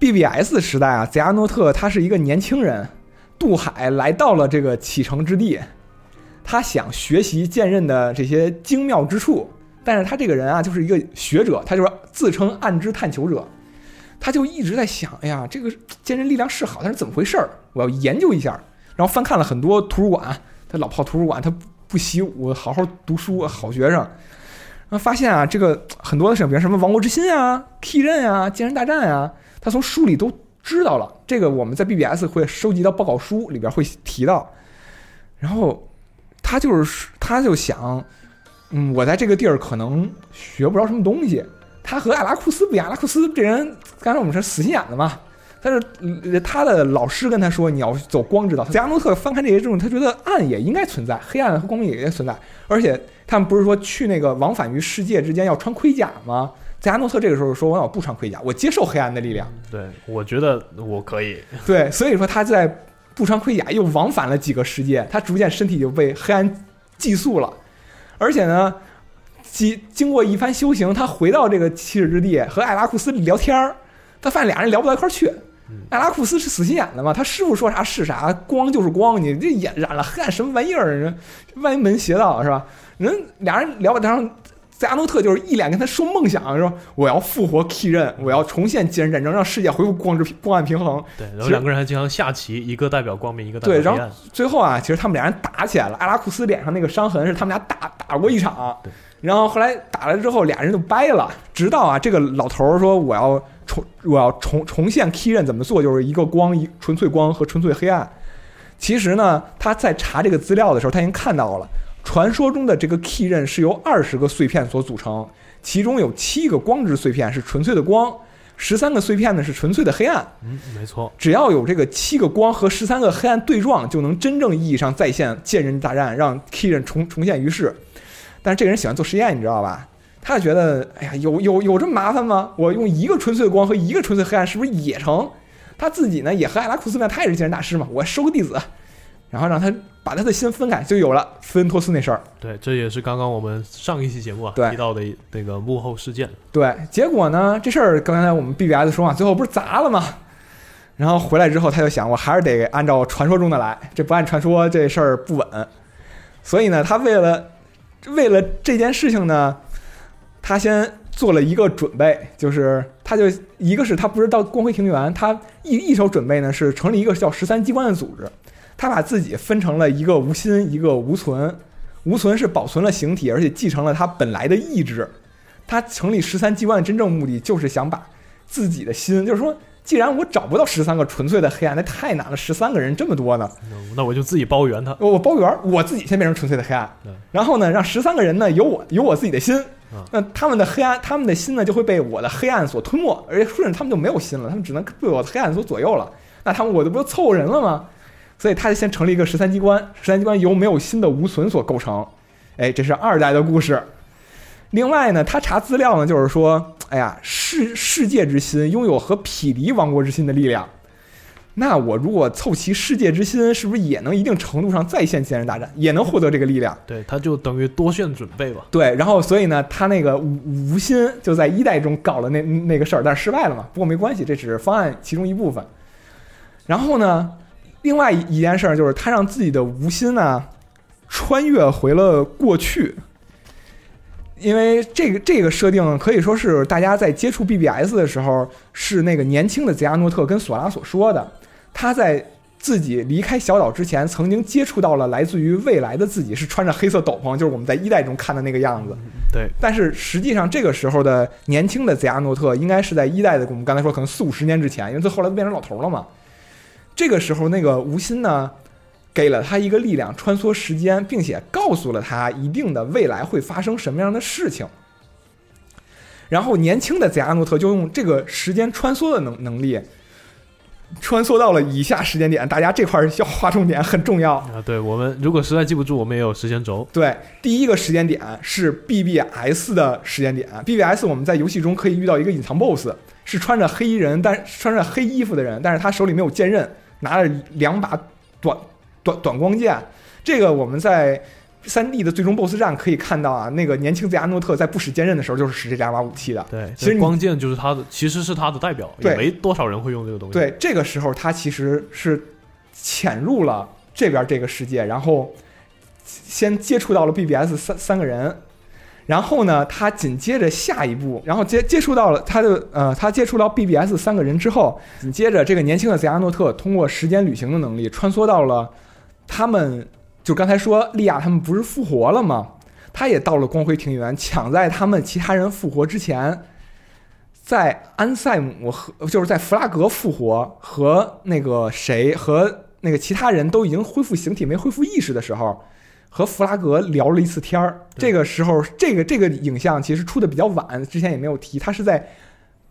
B B S 时代啊，泽亚诺特他是一个年轻人，渡海来到了这个启程之地，他想学习剑刃的这些精妙之处，但是他这个人啊，就是一个学者，他就是自称暗之探求者。他就一直在想，哎呀，这个剑刃力量是好，但是怎么回事儿？我要研究一下。然后翻看了很多图书馆，他老泡图书馆，他不习武，好好读书，好学生。然后发现啊，这个很多的事情，比如什么王国之心啊、K 刃啊、剑人大战啊，他从书里都知道了。这个我们在 BBS 会收集到报告书里边会提到。然后他就是他就想，嗯，我在这个地儿可能学不着什么东西。他和阿拉库斯不一样，阿拉库斯这人刚才我们说死心眼子嘛。但是呃他的老师跟他说，你要走光之道。泽亚诺特翻开这些之后，他觉得暗也应该存在，黑暗和光明也应该存在。而且他们不是说去那个往返于世界之间要穿盔甲吗？泽亚诺特这个时候说：“我要不穿盔甲，我接受黑暗的力量。对，我觉得我可以。”对，所以说他在不穿盔甲又往返了几个世界，他逐渐身体就被黑暗寄宿了。而且呢，经经过一番修行，他回到这个七日之地和艾拉库斯聊天儿，他发现俩人聊不到一块儿去。艾拉库斯是死心眼子嘛，他师傅说啥是啥，光就是光，你这染染了黑暗什么玩意儿？人歪门邪道是吧？人俩人聊，然后泽亚诺特就是一脸跟他说梦想，说我要复活 Key 刃，我要重现继任战争，让世界恢复光之光暗平衡。对，然后两个人还经常下棋，一个代表光明，一个代表对，然后黑暗。最后啊，其实他们俩人打起来了。阿拉库斯脸上那个伤痕是他们俩打打过一场对，然后后来打了之后，俩人就掰了。直到啊，这个老头儿说我要重我要重重现 Key 刃怎么做，就是一个光一纯粹光和纯粹黑暗。其实呢，他在查这个资料的时候，他已经看到了，传说中的这个 Key 刃是由二十个碎片所组成，其中有七个光之碎片是纯粹的光，十三个碎片呢是纯粹的黑暗。嗯，没错。只要有这个七个光和十三个黑暗对撞，就能真正意义上再现剑人大战，让 Key 刃重重现于世。但是这个人喜欢做实验，你知道吧？他就觉得，哎呀，有有有这么麻烦吗？我用一个纯粹的光和一个纯粹黑暗，是不是也成？他自己呢，也和艾拉库斯一样，他也是剑人大师嘛，我收个弟子，然后让他把他的心分开，就有了斯恩托斯那事儿。对，这也是刚刚我们上一期节目啊提到的那个幕后事件。对，结果呢，这事儿刚才我们 BBS 说嘛，最后不是砸了吗？然后回来之后，他就想，我还是得按照传说中的来，这不按传说这事儿不稳。所以呢，他为了为了这件事情呢，他先做了一个准备，就是他就一个是他不是到光辉庭园，他一一手准备呢是成立一个叫十三机关的组织，他把自己分成了一个无心，一个无存。无存是保存了形体，而且继承了他本来的意志。他成立十三机关的真正目的就是想把自己的心，就是说，既然我找不到十三个纯粹的黑暗，那太难了，十三个人这么多呢，那那我就自己包圆他。我包圆儿，我自己先变成纯粹的黑暗，然后呢，让十三个人呢有我有我自己的心啊，那他们的黑暗，他们的心呢就会被我的黑暗所吞没，而且顺着他们就没有心了，他们只能被我的黑暗所左右了。那他们我这不就凑人了吗？所以他就先成立一个十三机关，十三机关由没有心的无损所构成。哎，这是二代的故事。另外呢，他查资料呢，就是说，哎呀，世世界之心拥有和匹敌王国之心的力量。那我如果凑齐世界之心，是不是也能一定程度上再现剑人大战，也能获得这个力量？对，他就等于多线准备吧。对，然后所以呢，他那个无无心就在一代中搞了那那个事儿，但是失败了嘛。不过没关系，这只是方案其中一部分。然后呢，另外一一件事儿就是他让自己的无心呢穿越回了过去，因为这个这个设定可以说是大家在接触 BBS 的时候，是那个年轻的泽亚诺特跟索拉所说的。他在自己离开小岛之前，曾经接触到了来自于未来的自己，是穿着黑色斗篷，就是我们在一代中看的那个样子。对，但是实际上，这个时候的年轻的泽亚诺特应该是在一代的，我们刚才说可能四五十年之前，因为他后来都变成老头了嘛。这个时候，那个吴昕呢，给了他一个力量，穿梭时间，并且告诉了他一定的未来会发生什么样的事情。然后，年轻的泽亚诺特就用这个时间穿梭的能能力，穿梭到了以下时间点。大家这块儿要划重点，很重要。啊，对我们如果实在记不住，我们也有时间轴。对，第一个时间点是 BBS 的时间点。BBS 我们在游戏中可以遇到一个隐藏 BOSS，是穿着黑衣人，但穿着黑衣服的人，但是他手里没有剑刃，拿着两把短短短光剑。这个我们在三 D 的最终 BOSS 战可以看到啊，那个年轻泽亚诺特在不使剑刃的时候就是使这两把武器的。对，其实光剑就是他的，其实是他的代表，也没多少人会用这个东西。对，这个时候他其实是潜入了这边这个世界，然后先接触到了 BBS 三三个人，然后呢，他紧接着下一步，然后接接触到了他的呃，他接触到 BBS 三个人之后，紧接着这个年轻的泽亚诺特通过时间旅行的能力穿梭到了他们，就刚才说利亚他们不是复活了吗？他也到了光辉庭园，抢在他们其他人复活之前，在安塞姆和就是在弗拉格复活和那个谁和那个其他人都已经恢复形体没恢复意识的时候，和弗拉格聊了一次天儿。这个时候，这个这个影像其实出的比较晚，之前也没有提，它是在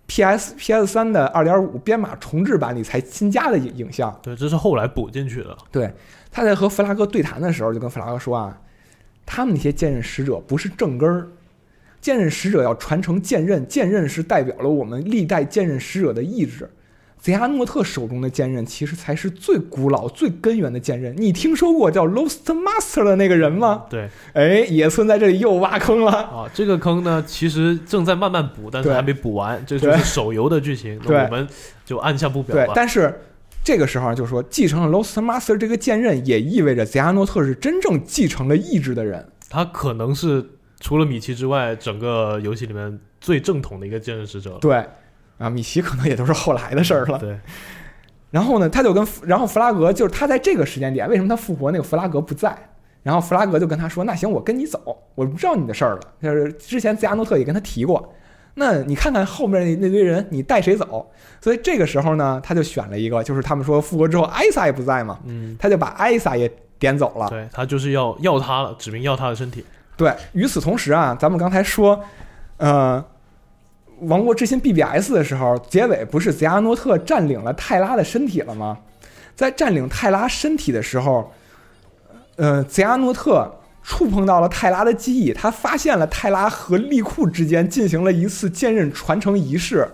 PS PS 三的二点五编码重置版里才新加的影影像。对，这是后来补进去的。对，他在和弗拉格对谈的时候，就跟弗拉格说啊，他们那些剑刃使者不是正根儿，剑刃使者要传承剑刃，剑刃是代表了我们历代剑刃使者的意志。贼阿诺特手中的剑刃其实才是最古老、最根源的剑刃。你听说过叫 Lost Master 的那个人吗？对哎，野村在这里又挖坑了。啊，这个坑呢，其实正在慢慢补，但是还没补完，这就是手游的剧情。那我们就按下不表对，但是这个时候就说，继承了 Lost Master 这个剑刃，也意味着贼阿诺特是真正继承了意志的人。他可能是除了米奇之外，整个游戏里面最正统的一个剑刃使者。对，啊，米奇可能也都是后来的事儿了。对，然后呢，他就跟弗然后弗拉格就是他在这个时间点，为什么他复活那个弗拉格不在？然后弗拉格就跟他说：“那行，我跟你走，我不知道你的事儿了。就是之前兹亚诺特也跟他提过，那你看看后面那那堆人，你带谁走？所以这个时候呢，他就选了一个，就是他们说复活之后艾萨也不在嘛，嗯，他就把艾萨也点走了。对他就是要要他了，指明要他的身体。对，与此同时啊，咱们刚才说，呃，《王国之心》BBS 的时候，结尾不是泽阿诺特占领了泰拉的身体了吗？在占领泰拉身体的时候，呃，泽阿诺特触碰到了泰拉的记忆，他发现了泰拉和利库之间进行了一次剑刃传承仪式，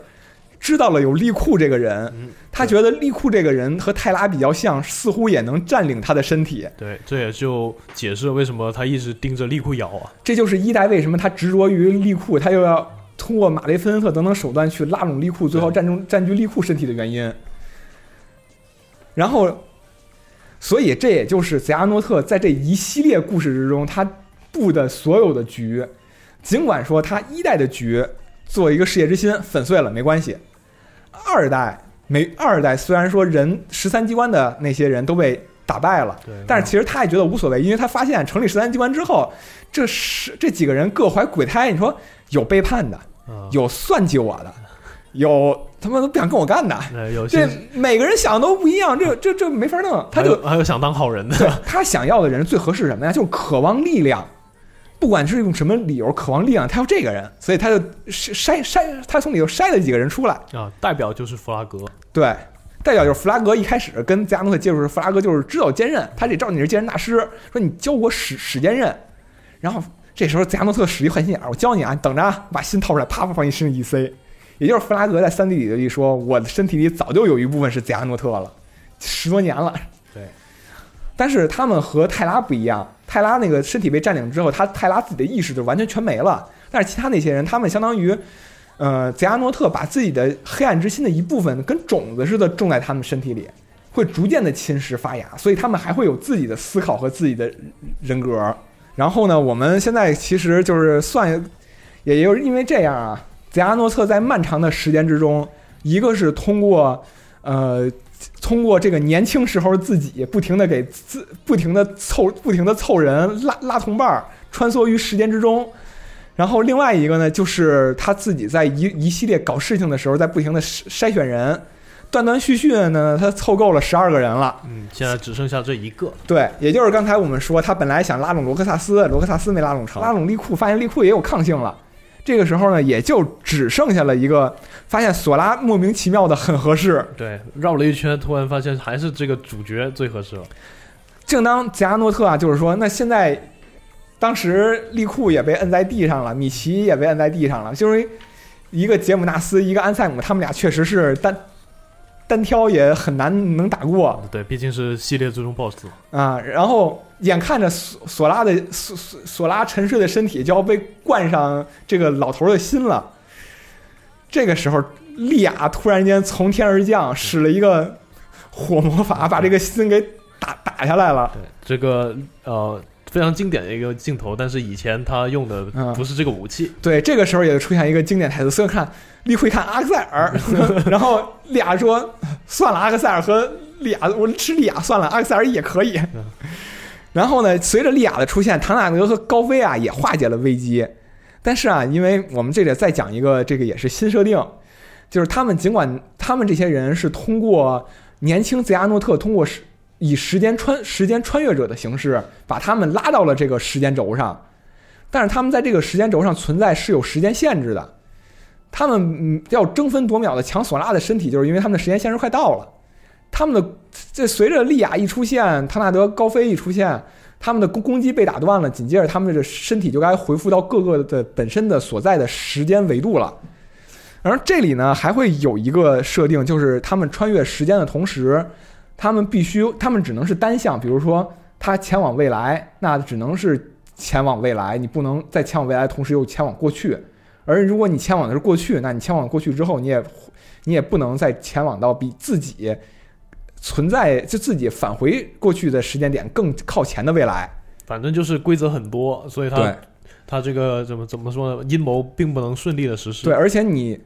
知道了有利库这个人，嗯，他觉得利库这个人和泰拉比较像，似乎也能占领他的身体。对，这也就解释了为什么他一直盯着利库咬啊。这就是一代为什么他执着于利库，他又要通过马雷芬恩特等等手段去拉拢利库，最后占中占据利库身体的原因。然后，所以这也就是贼阿诺特在这一系列故事之中，他布的所有的局，尽管说他一代的局作为一个世界之心粉碎了没关系，二代没二代虽然说人十三机关的那些人都被打败了。但是其实他也觉得无所谓，因为他发现成立十三机关之后，这十这几个人各怀鬼胎。你说有背叛的，啊，有算计我的，有他妈都不想跟我干的，这每个人想的都不一样，这这这没法弄。他就还有想当好人的，他想要的人最合适什么呀？就是渴望力量，不管是用什么理由渴望力量，他要这个人，所以他就筛筛，他从里头筛了几个人出来。啊，代表就是弗拉格。对，代表就是弗拉格一开始跟加诺特接触时，弗拉格就是知道坚韧，他得知道你是坚韧大师，说你教我使使坚韧。然后这时候加诺特使一坏心眼儿，我教你啊，你等着啊，把心掏出来，啪啪往你身上一塞。也就是弗拉格在三 D 里一说，我的身体里早就有一部分是贼阿诺特了，十多年了。对，但是他们和泰拉不一样，泰拉那个身体被占领之后，他泰拉自己的意识就完全全没了。但是其他那些人，他们相当于，呃，贼阿诺特把自己的黑暗之心的一部分跟种子似的种在他们身体里，会逐渐的侵蚀发芽，所以他们还会有自己的思考和自己的人格。然后呢，我们现在其实就是算，也就是因为这样啊，贼阿诺特在漫长的时间之中，一个是通过，呃。通过这个年轻时候自己不停的给自不停的凑不停的凑人拉拉同伴儿，穿梭于时间之中。然后另外一个呢，就是他自己在一一系列搞事情的时候，在不停的筛筛选人，断断续续的呢，他凑够了十二个人了。嗯，现在只剩下这一个。对，也就是刚才我们说，他本来想拉拢罗克萨斯，罗克萨斯没拉拢成，拉拢利库，发现利库也有抗性了。这个时候呢，也就只剩下了一个，发现索拉莫名其妙的很合适。对，绕了一圈，突然发现还是这个主角最合适了。正当吉亚诺特啊，就是说，那现在当时利库也被摁在地上了，米奇也被摁在地上了，就是一个杰姆纳斯，一个安塞姆，他们俩确实是单单挑也很难能打过对，毕竟是系列最终 BOSS。啊。然后眼看着索索拉的索索索拉沉睡的身体就要被灌上这个老头的心了，这个时候利亚突然间从天而降，使了一个火魔法，把这个心给打打下来了。对，这个呃非常经典的一个镜头，但是以前他用的嗯不是这个武器。对，这个时候也出现一个经典台词，所以看利会看阿克塞尔，然后利亚说：“算了，阿克塞尔和利亚，我吃利亚算了，阿克塞尔也可以。”然后呢，随着利亚的出现，唐纳德和高飞啊也化解了危机。但是啊，因为我们这里再讲一个，这个也是新设定，就是他们尽管他们这些人是通过年轻泽亚诺特通过时以时间穿时间穿越者的形式把他们拉到了这个时间轴上，但是他们在这个时间轴上存在是有时间限制的。他们嗯要争分夺秒的抢索拉的身体，就是因为他们的时间限制快到了。他们的这随着莉亚一出现，唐纳德、高飞一出现，他们的攻攻击被打断了，紧接着他们的身体就该恢复到各个的本身的所在的时间维度了。而这里呢，还会有一个设定，就是他们穿越时间的同时，他们必须，他们只能是单向，比如说他前往未来，那只能是前往未来，你不能在前往未来的同时又前往过去。而如果你前往的是过去，那你前往过去之后，你也你也不能再前往到比自己存在就自己返回过去的时间点更靠前的未来。反正就是规则很多，所以对他他这个怎么怎么说呢？阴谋并不能顺利的实施。对，而且你，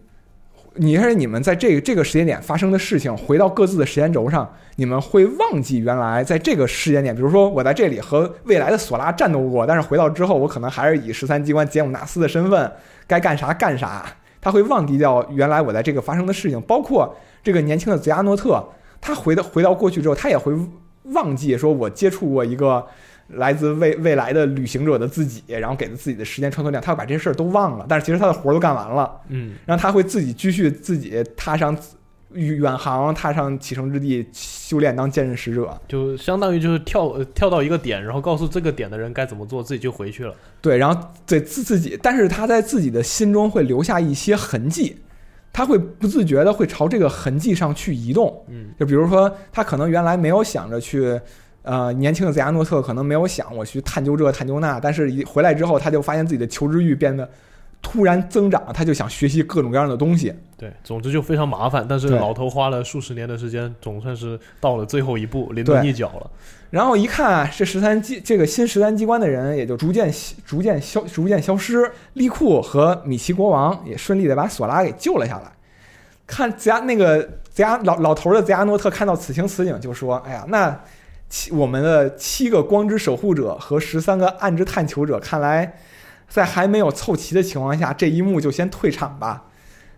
你而且你们在这个这个时间点发生的事情，回到各自的时间轴上，你们会忘记原来在这个时间点，比如说我在这里和未来的索拉战斗过，但是回到之后，我可能还是以十三机关杰姆纳斯的身份，该干啥干啥。他会忘记掉原来我在这个发生的事情，包括这个年轻的泽亚诺特，他回到回到过去之后，他也会忘记说我接触过一个来自未未来的旅行者的自己，然后给了自己的时间穿梭量，他要把这些事儿都忘了，但是其实他的活儿都干完了。嗯，然后他会自己继续自己踏上远航，踏上启程之地，修炼当剑刃使者。就相当于就是跳呃跳到一个点，然后告诉这个点的人该怎么做，自己就回去了。对，然后对自自己，但是他在自己的心中会留下一些痕迹，他会不自觉的会朝这个痕迹上去移动。嗯，就比如说，他可能原来没有想着去，呃，年轻的泽亚诺特可能没有想我去探究这探究那，但是一回来之后，他就发现自己的求知欲变得突然增长，他就想学习各种各样的东西。对，总之就非常麻烦，但是老头花了数十年的时间，总算是到了最后一步，临门一脚了。然后一看啊，这十三机这个新十三机关的人也就逐渐逐渐消逐渐消失。利库和米奇国王也顺利的把索拉给救了下来。看泽亚那个泽亚老老头的泽亚诺特看到此情此景，就说：“哎呀，那七我们的七个光之守护者和十三个暗之探求者，看来在还没有凑齐的情况下，这一幕就先退场吧。”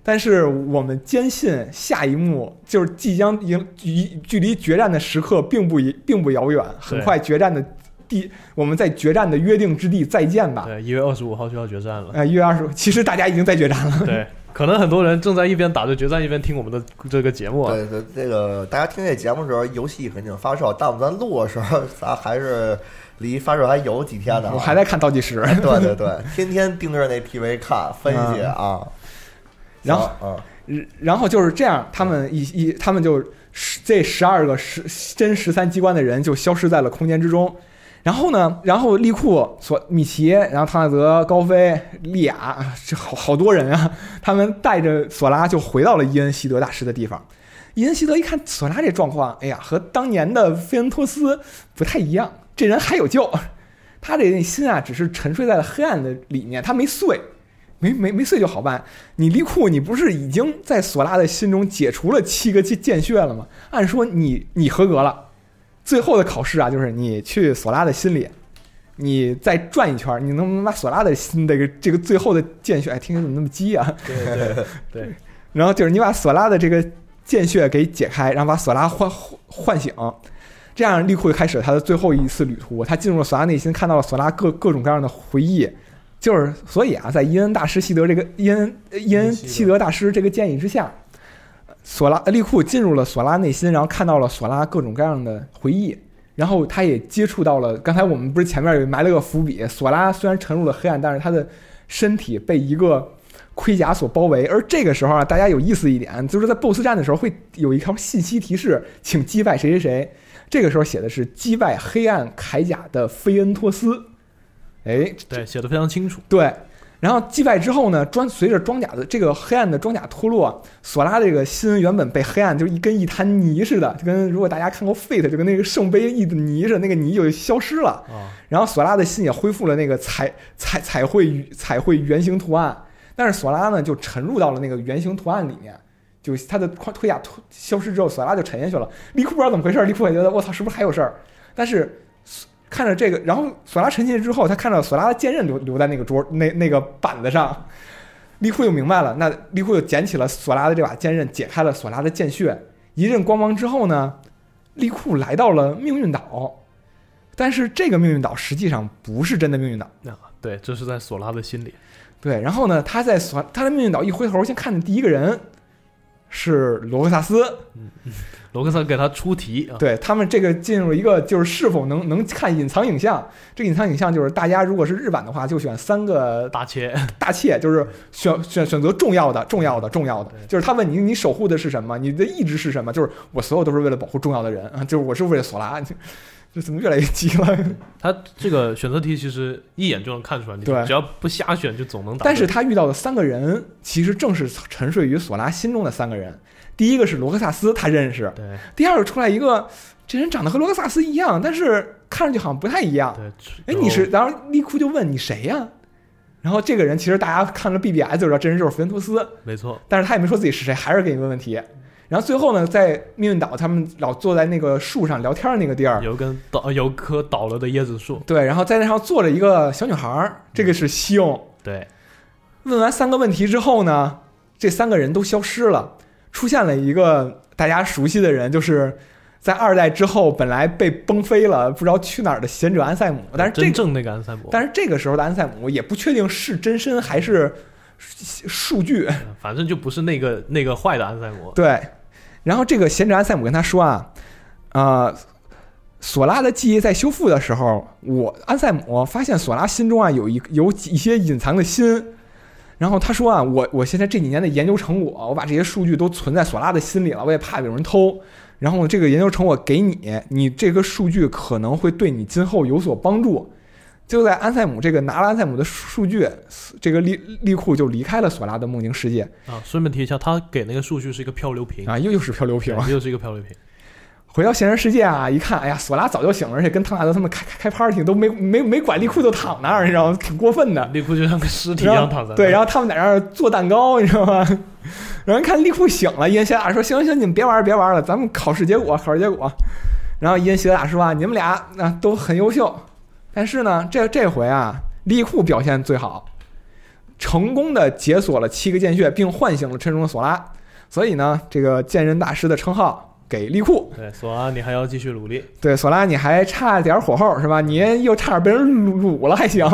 但是我们坚信下一幕就是即将迎距距离决战的时刻并不一并不遥远，很快决战的地我们在决战的约定之地再见吧。对，一月二十五号就要决战了。呃，一月二十五，其实大家已经在决战了。对，可能很多人正在一边打着决战，一边听我们的这个节目啊。对对，这个大家听这节目的时候，游戏肯定发售，但我们在录的时候，咱还是离发售还有几天呢。我还在看倒计时。对对对，天天盯着那 PV 看分析啊。然后嗯，然后就是这样，他们一一他们就十这十二个十真十三机关的人就消失在了空间之中。然后呢，然后利库、索米奇，然后唐纳德、高飞、利亚，这好好多人啊！他们带着索拉就回到了伊恩希德大师的地方。伊恩希德一看索拉这状况，哎呀，和当年的菲恩托斯不太一样，这人还有救。他这内心啊，只是沉睡在了黑暗的里面，他没碎。没没没碎就好办。你利库，你不是已经在索拉的心中解除了七个剑剑穴了吗？按说你你合格了。最后的考试啊，就是你去索拉的心里，你再转一圈，你能不能把索拉的心这个这个最后的剑穴？哎，听着怎么那么鸡啊？对对对，然后就是你把索拉的这个剑血给解开，然后把索拉唤唤醒，这样利库就开始了他的最后一次旅途。他进入了索拉内心，看到了索拉各各种各样的回忆。就是所以啊，在伊恩大师西德这个伊恩伊恩西德大师这个建议之下，索拉利库进入了索拉内心，然后看到了索拉各种各样的回忆，然后他也接触到了刚才我们不是前面埋了个伏笔，索拉虽然沉入了黑暗，但是他的身体被一个盔甲所包围。而这个时候啊，大家有意思一点，就是在 BOSS 战的时候会有一条信息提示，请击败谁谁谁。这个时候写的是击败黑暗铠甲的菲恩托斯。哎，对，写的非常清楚。对，然后击败之后呢，装随着装甲的这个黑暗的装甲脱落，索拉这个心原本被黑暗就是一跟一滩泥似的，就跟如果大家看过 Fate 就跟那个圣杯一的泥似的，那个泥就消失了。啊，然后索拉的心也恢复了那个彩彩彩绘彩绘圆形图案，但是索拉呢就沉入到了那个圆形图案里面，就他的盔盔甲脱消失之后，索拉就沉下去了。利库不知道怎么回事，利库也觉得我操，是不是还有事儿？但是看着这个，然后索拉沉进去之后，他看到索拉的剑刃留留在那个桌那那个板子上，利库就明白了，那利库就捡起了索拉的这把剑刃，解开了索拉的剑穴，一阵光芒之后呢，利库来到了命运岛，但是这个命运岛实际上不是真的命运岛。啊，对，这是在索拉的心里。对，然后呢，他在索他的命运岛一回头，先看见第一个人是罗克萨斯，罗克萨给他出题啊，对他们这个进入一个就是是否能能看隐藏影像，这个隐藏影像就是大家如果是日版的话，就选三个大切，大切，就是选选选择重要的、重要的、重要的，就是他问你你守护的是什么，你的意志是什么，就是我所有都是为了保护重要的人啊，就是我是为了索拉，这这怎么越来越急了？他这个选择题其实一眼就能看出来，你对只要不瞎选就总能答对。但是他遇到的三个人，其实正是沉睡于索拉心中的三个人。第一个是罗克萨斯，他认识；对第二个出来一个，这人长得和罗克萨斯一样，但是看上去好像不太一样。对，哎，你是？然后利库就问你谁呀？然后这个人其实大家看了 BBS 就知道，这人就是弗恩托斯，没错，但是他也没说自己是谁，还是给你问问题。然后最后呢，在命运岛，他们老坐在那个树上聊天的那个地儿，有根倒有棵倒了的椰子树，对，然后在那上坐着一个小女孩儿，这个是西翁。对，问完三个问题之后呢，这三个人都消失了，出现了一个大家熟悉的人，就是在二代之后本来被崩飞了，不知道去哪儿的贤者安塞姆。但是这个，真正那个安塞姆，但是这个时候的安塞姆也不确定是真身还是数据。嗯反正就不是那个那个坏的安塞姆，对，然后这个贤者安塞姆跟他说啊，呃，索拉的记忆在修复的时候，我安塞姆发现索拉心中啊有一有一些隐藏的心。然后他说啊，我我现在这几年的研究成果，我把这些数据都存在索拉的心里了，我也怕有人偷。然后这个研究成果给你，你这个数据可能会对你今后有所帮助。就在安塞姆这个拿了安塞姆的数据，这个利利库就离开了索拉的梦境世界啊，顺便提一下，他给那个数据是一个漂流瓶，啊，又又是漂流瓶。又是一个漂流瓶，回到现实世界啊，一看，哎呀，索拉早就醒了，而且跟汤纳德他们开开开 party 都没没没管利库就躺那儿，你知道吗？挺过分的。利库就像个尸体一样躺在那，对，然后他们在那儿做蛋糕，你知道吗？然后看利库醒了，伊恩希达说：“行行行，你们别玩了别玩了，咱们考试结果，考试结果。”然后伊恩希达说：“啊，你们俩啊都很优秀，但是呢，这这回啊，利库表现最好，成功的解锁了七个剑穴，并唤醒了沉重的索拉，所以呢，这个剑刃大师的称号给利库。”对，索拉，你还要继续努力，对，索拉，你还差点火候是吧？你又差点被人掳掳了还行。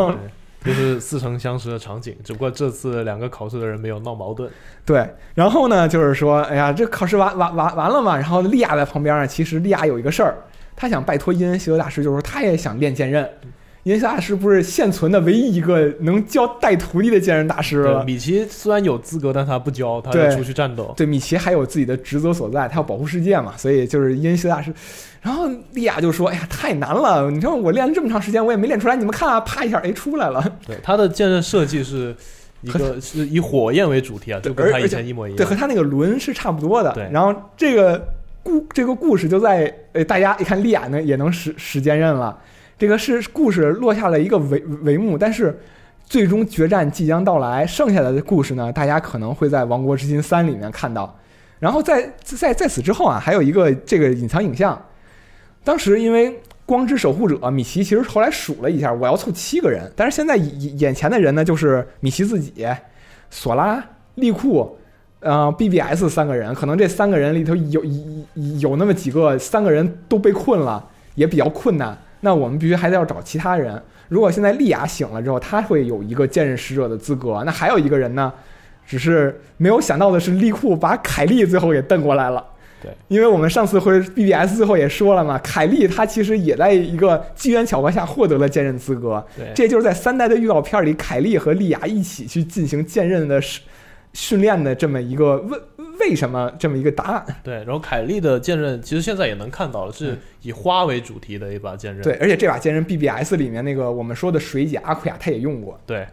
对，就是似曾相识的场景，只不过这次两个考试的人没有闹矛盾，对，然后呢，就是说，哎呀，这考试完完完完了嘛？然后利亚在旁边呢，其实利亚有一个事儿，他想拜托伊恩希德大师，就是说他也想练剑刃。伊恩希德大师不是现存的唯一一个能教带徒弟的剑刃大师对，了。米奇虽然有资格，但他不教，他对要出去战斗，对，米奇还有自己的职责所在，他要保护世界嘛，所以就是伊恩希德大师。然后利亚就说：“哎呀，太难了！你看我练了这么长时间，我也没练出来。你们看啊，啪一下，哎，出来了。对，他的剑刃设计是一个是以火焰为主题啊，就跟他以前一模一样对，和。他那个轮是差不多的。对然后这个故这个故事就在呃，大家一看利亚呢也能使使剑刃了，这个是故事落下了一个帷帷幕，但是最终决战即将到来，剩下的故事呢，大家可能会在《王国之心三》里面看到。然后在在在此之后啊，还有一个这个隐藏影像，当时因为。光之守护者米奇其实后来数了一下，我要凑七个人，但是现在眼眼前的人呢，就是米奇自己、索拉、利库，呃，BBS 三个人，可能这三个人里头有有有那么几个，三个人都被困了，也比较困难。那我们必须还得要找其他人。如果现在莉亚醒了之后，他会有一个剑刃使者的资格。那还有一个人呢，只是没有想到的是，利库把凯利最后给瞪过来了。对，因为我们上次会 BBS 最后也说了嘛，凯利他其实也在一个机缘巧合下获得了剑刃资格。对，这就是在三代的预告片里，凯莉和莉亚一起去进行剑刃的训训练的这么一个为为什么这么一个答案。对，然后凯利的剑刃其实现在也能看到了，是以花为主题的一把剑刃。对，而且这把剑刃 BBS 里面那个我们说的水姐阿库亚他也用过。对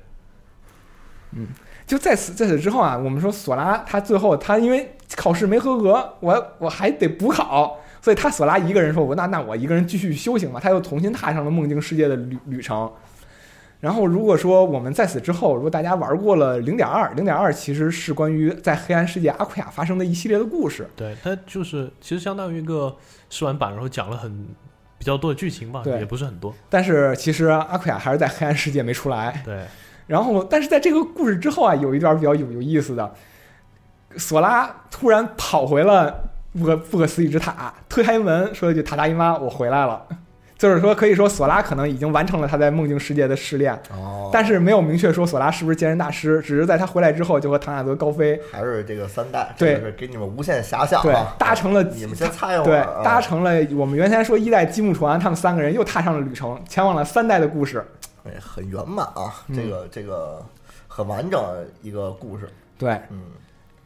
嗯就在此在此之后啊，我们说索拉他最后他因为考试没合格，我我还得补考，所以他索拉一个人说，我那那我一个人继续修行吧，他又重新踏上了梦境世界的旅旅程。然后如果说我们在此之后，如果大家玩过了零点二，零点二其实是关于在黑暗世界阿库亚发生的一系列的故事。对，它就是其实相当于一个试玩版，然后讲了很比较多的剧情吧，对也不是很多。但是其实阿奎亚还是在黑暗世界没出来。对，然后，但是在这个故事之后啊，有一段比较有有意思的，索拉突然跑回了不可不可思议之塔，推开门说了一句“塔达姨妈，我回来了”。就是说，可以说索拉可能已经完成了他在梦境世界的试炼，哦，但是没有明确说索拉是不是剑人大师，只是在他回来之后就和唐纳德高飞，还是这个三代，对。给你们无限遐想对啊，，搭成了你们先猜会对儿，啊。搭成了我们原先说一代积木船，他们三个人又踏上了旅程，前往了三代的故事。哎，很圆满啊，嗯这个这个很完整一个故事，对，嗯，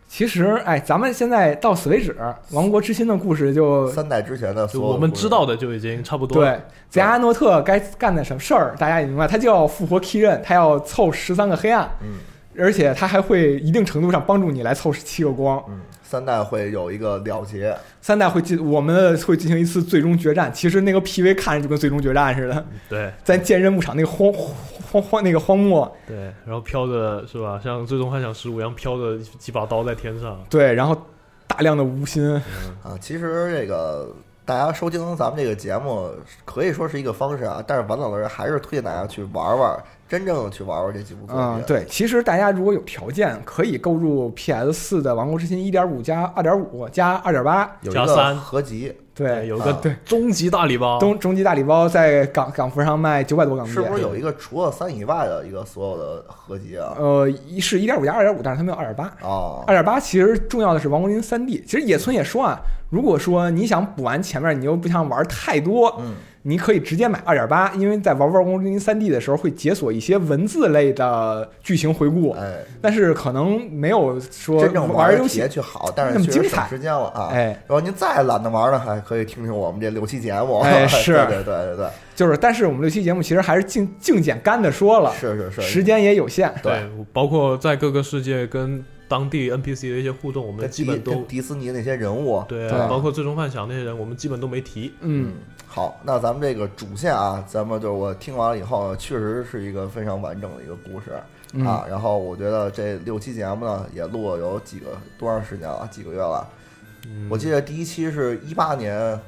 其实哎，咱们现在到此为止，王国之心的故事就三代之前的我们知道的就已经差不多了。对，泽阿诺特该干的什么事儿，大家也明白，他就要复活 Key 刃，他要凑十三个黑暗，嗯而且他还会一定程度上帮助你来凑十七个光。嗯，三代会有一个了结，三代会进，我们会进行一次最终决战。其实那个 PV 看着就跟最终决战似的，对在剑刃牧场那个荒荒荒那个荒漠，对，然后飘着是吧？像《最终幻想十五》一样飘着几把刀在天上。对，然后大量的无心，嗯，啊，其实这个大家收听咱们这个节目可以说是一个方式啊，但是王老师还是推荐大家去玩玩，真正的去玩玩这几部作品。，嗯对，其实大家如果有条件，可以购入 PS 四的《王国之心》一点五加二点五加二点八，有一个合集，对，有个啊对终极大礼包。终终极大礼包在港港服上卖九百多港币，是不是有一个除了三以外的一个所有的合集啊？呃，一是一点五加二点五，但是它没有二点八。哦，二点八其实重要的是《王国林三 D》。其实野村也说啊，如果说你想补完前面，你又不想玩太多，嗯，你可以直接买二点八，因为在玩《王国之心三 D》的时候会解锁一些文字类的剧情回顾，哎，但是可能没有说真正玩游戏去好，但那是那么精彩。时间了啊。哎，然后您再懒得玩呢，还可以听听我们这六期节目。哎 是。对对对对对，就是，但是我们六期节目其实还是净净简干的说了，是是是，时间也有限，对对，包括在各个世界跟当地 NPC 的一些互动，我们基本都迪士尼那些人物，对包括最终幻想那些人，我们基本都没提。嗯，好，那咱们这个主线啊，咱们就是我听完了以后，确实是一个非常完整的一个故事、嗯啊。然后我觉得这六期节目呢，也录了有几个多长时间了？几个月了？嗯我记得第一期是一八年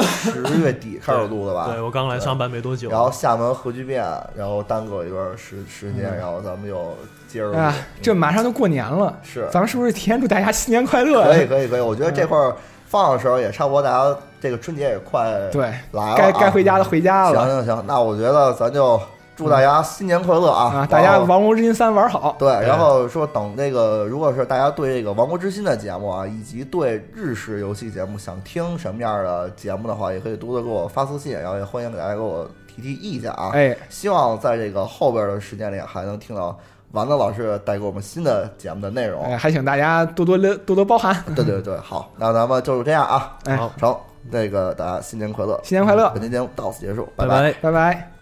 十月底开始录的吧？对我刚来上班没多久，然后厦门核聚变，然后耽搁一段时时间，嗯。然后咱们又接着录。啊，这马上就过年了，是。咱们是不是提前祝大家新年快乐？可以可以可以，我觉得这块儿放的时候也差不多，大家这个春节也快对，来了、啊，该该回家的回家了。行行行，那我觉得咱就祝大家新年快乐啊！啊！大家《王国之心三》玩好，对，然后说等那个，如果是大家对这个《王国之心》的节目啊，以及对日式游戏节目想听什么样的节目的话，也可以多多给我发私信，然后也欢迎给大家给我提提意见啊。哎，希望在这个后边的时间里还能听到丸子老师带给我们新的节目的内容。哎，还请大家多多多多包涵。对对对，好，那咱们就是这样啊。哎好，成，那个大家新年快乐，新年快乐本期节目到此结束，拜拜。拜拜。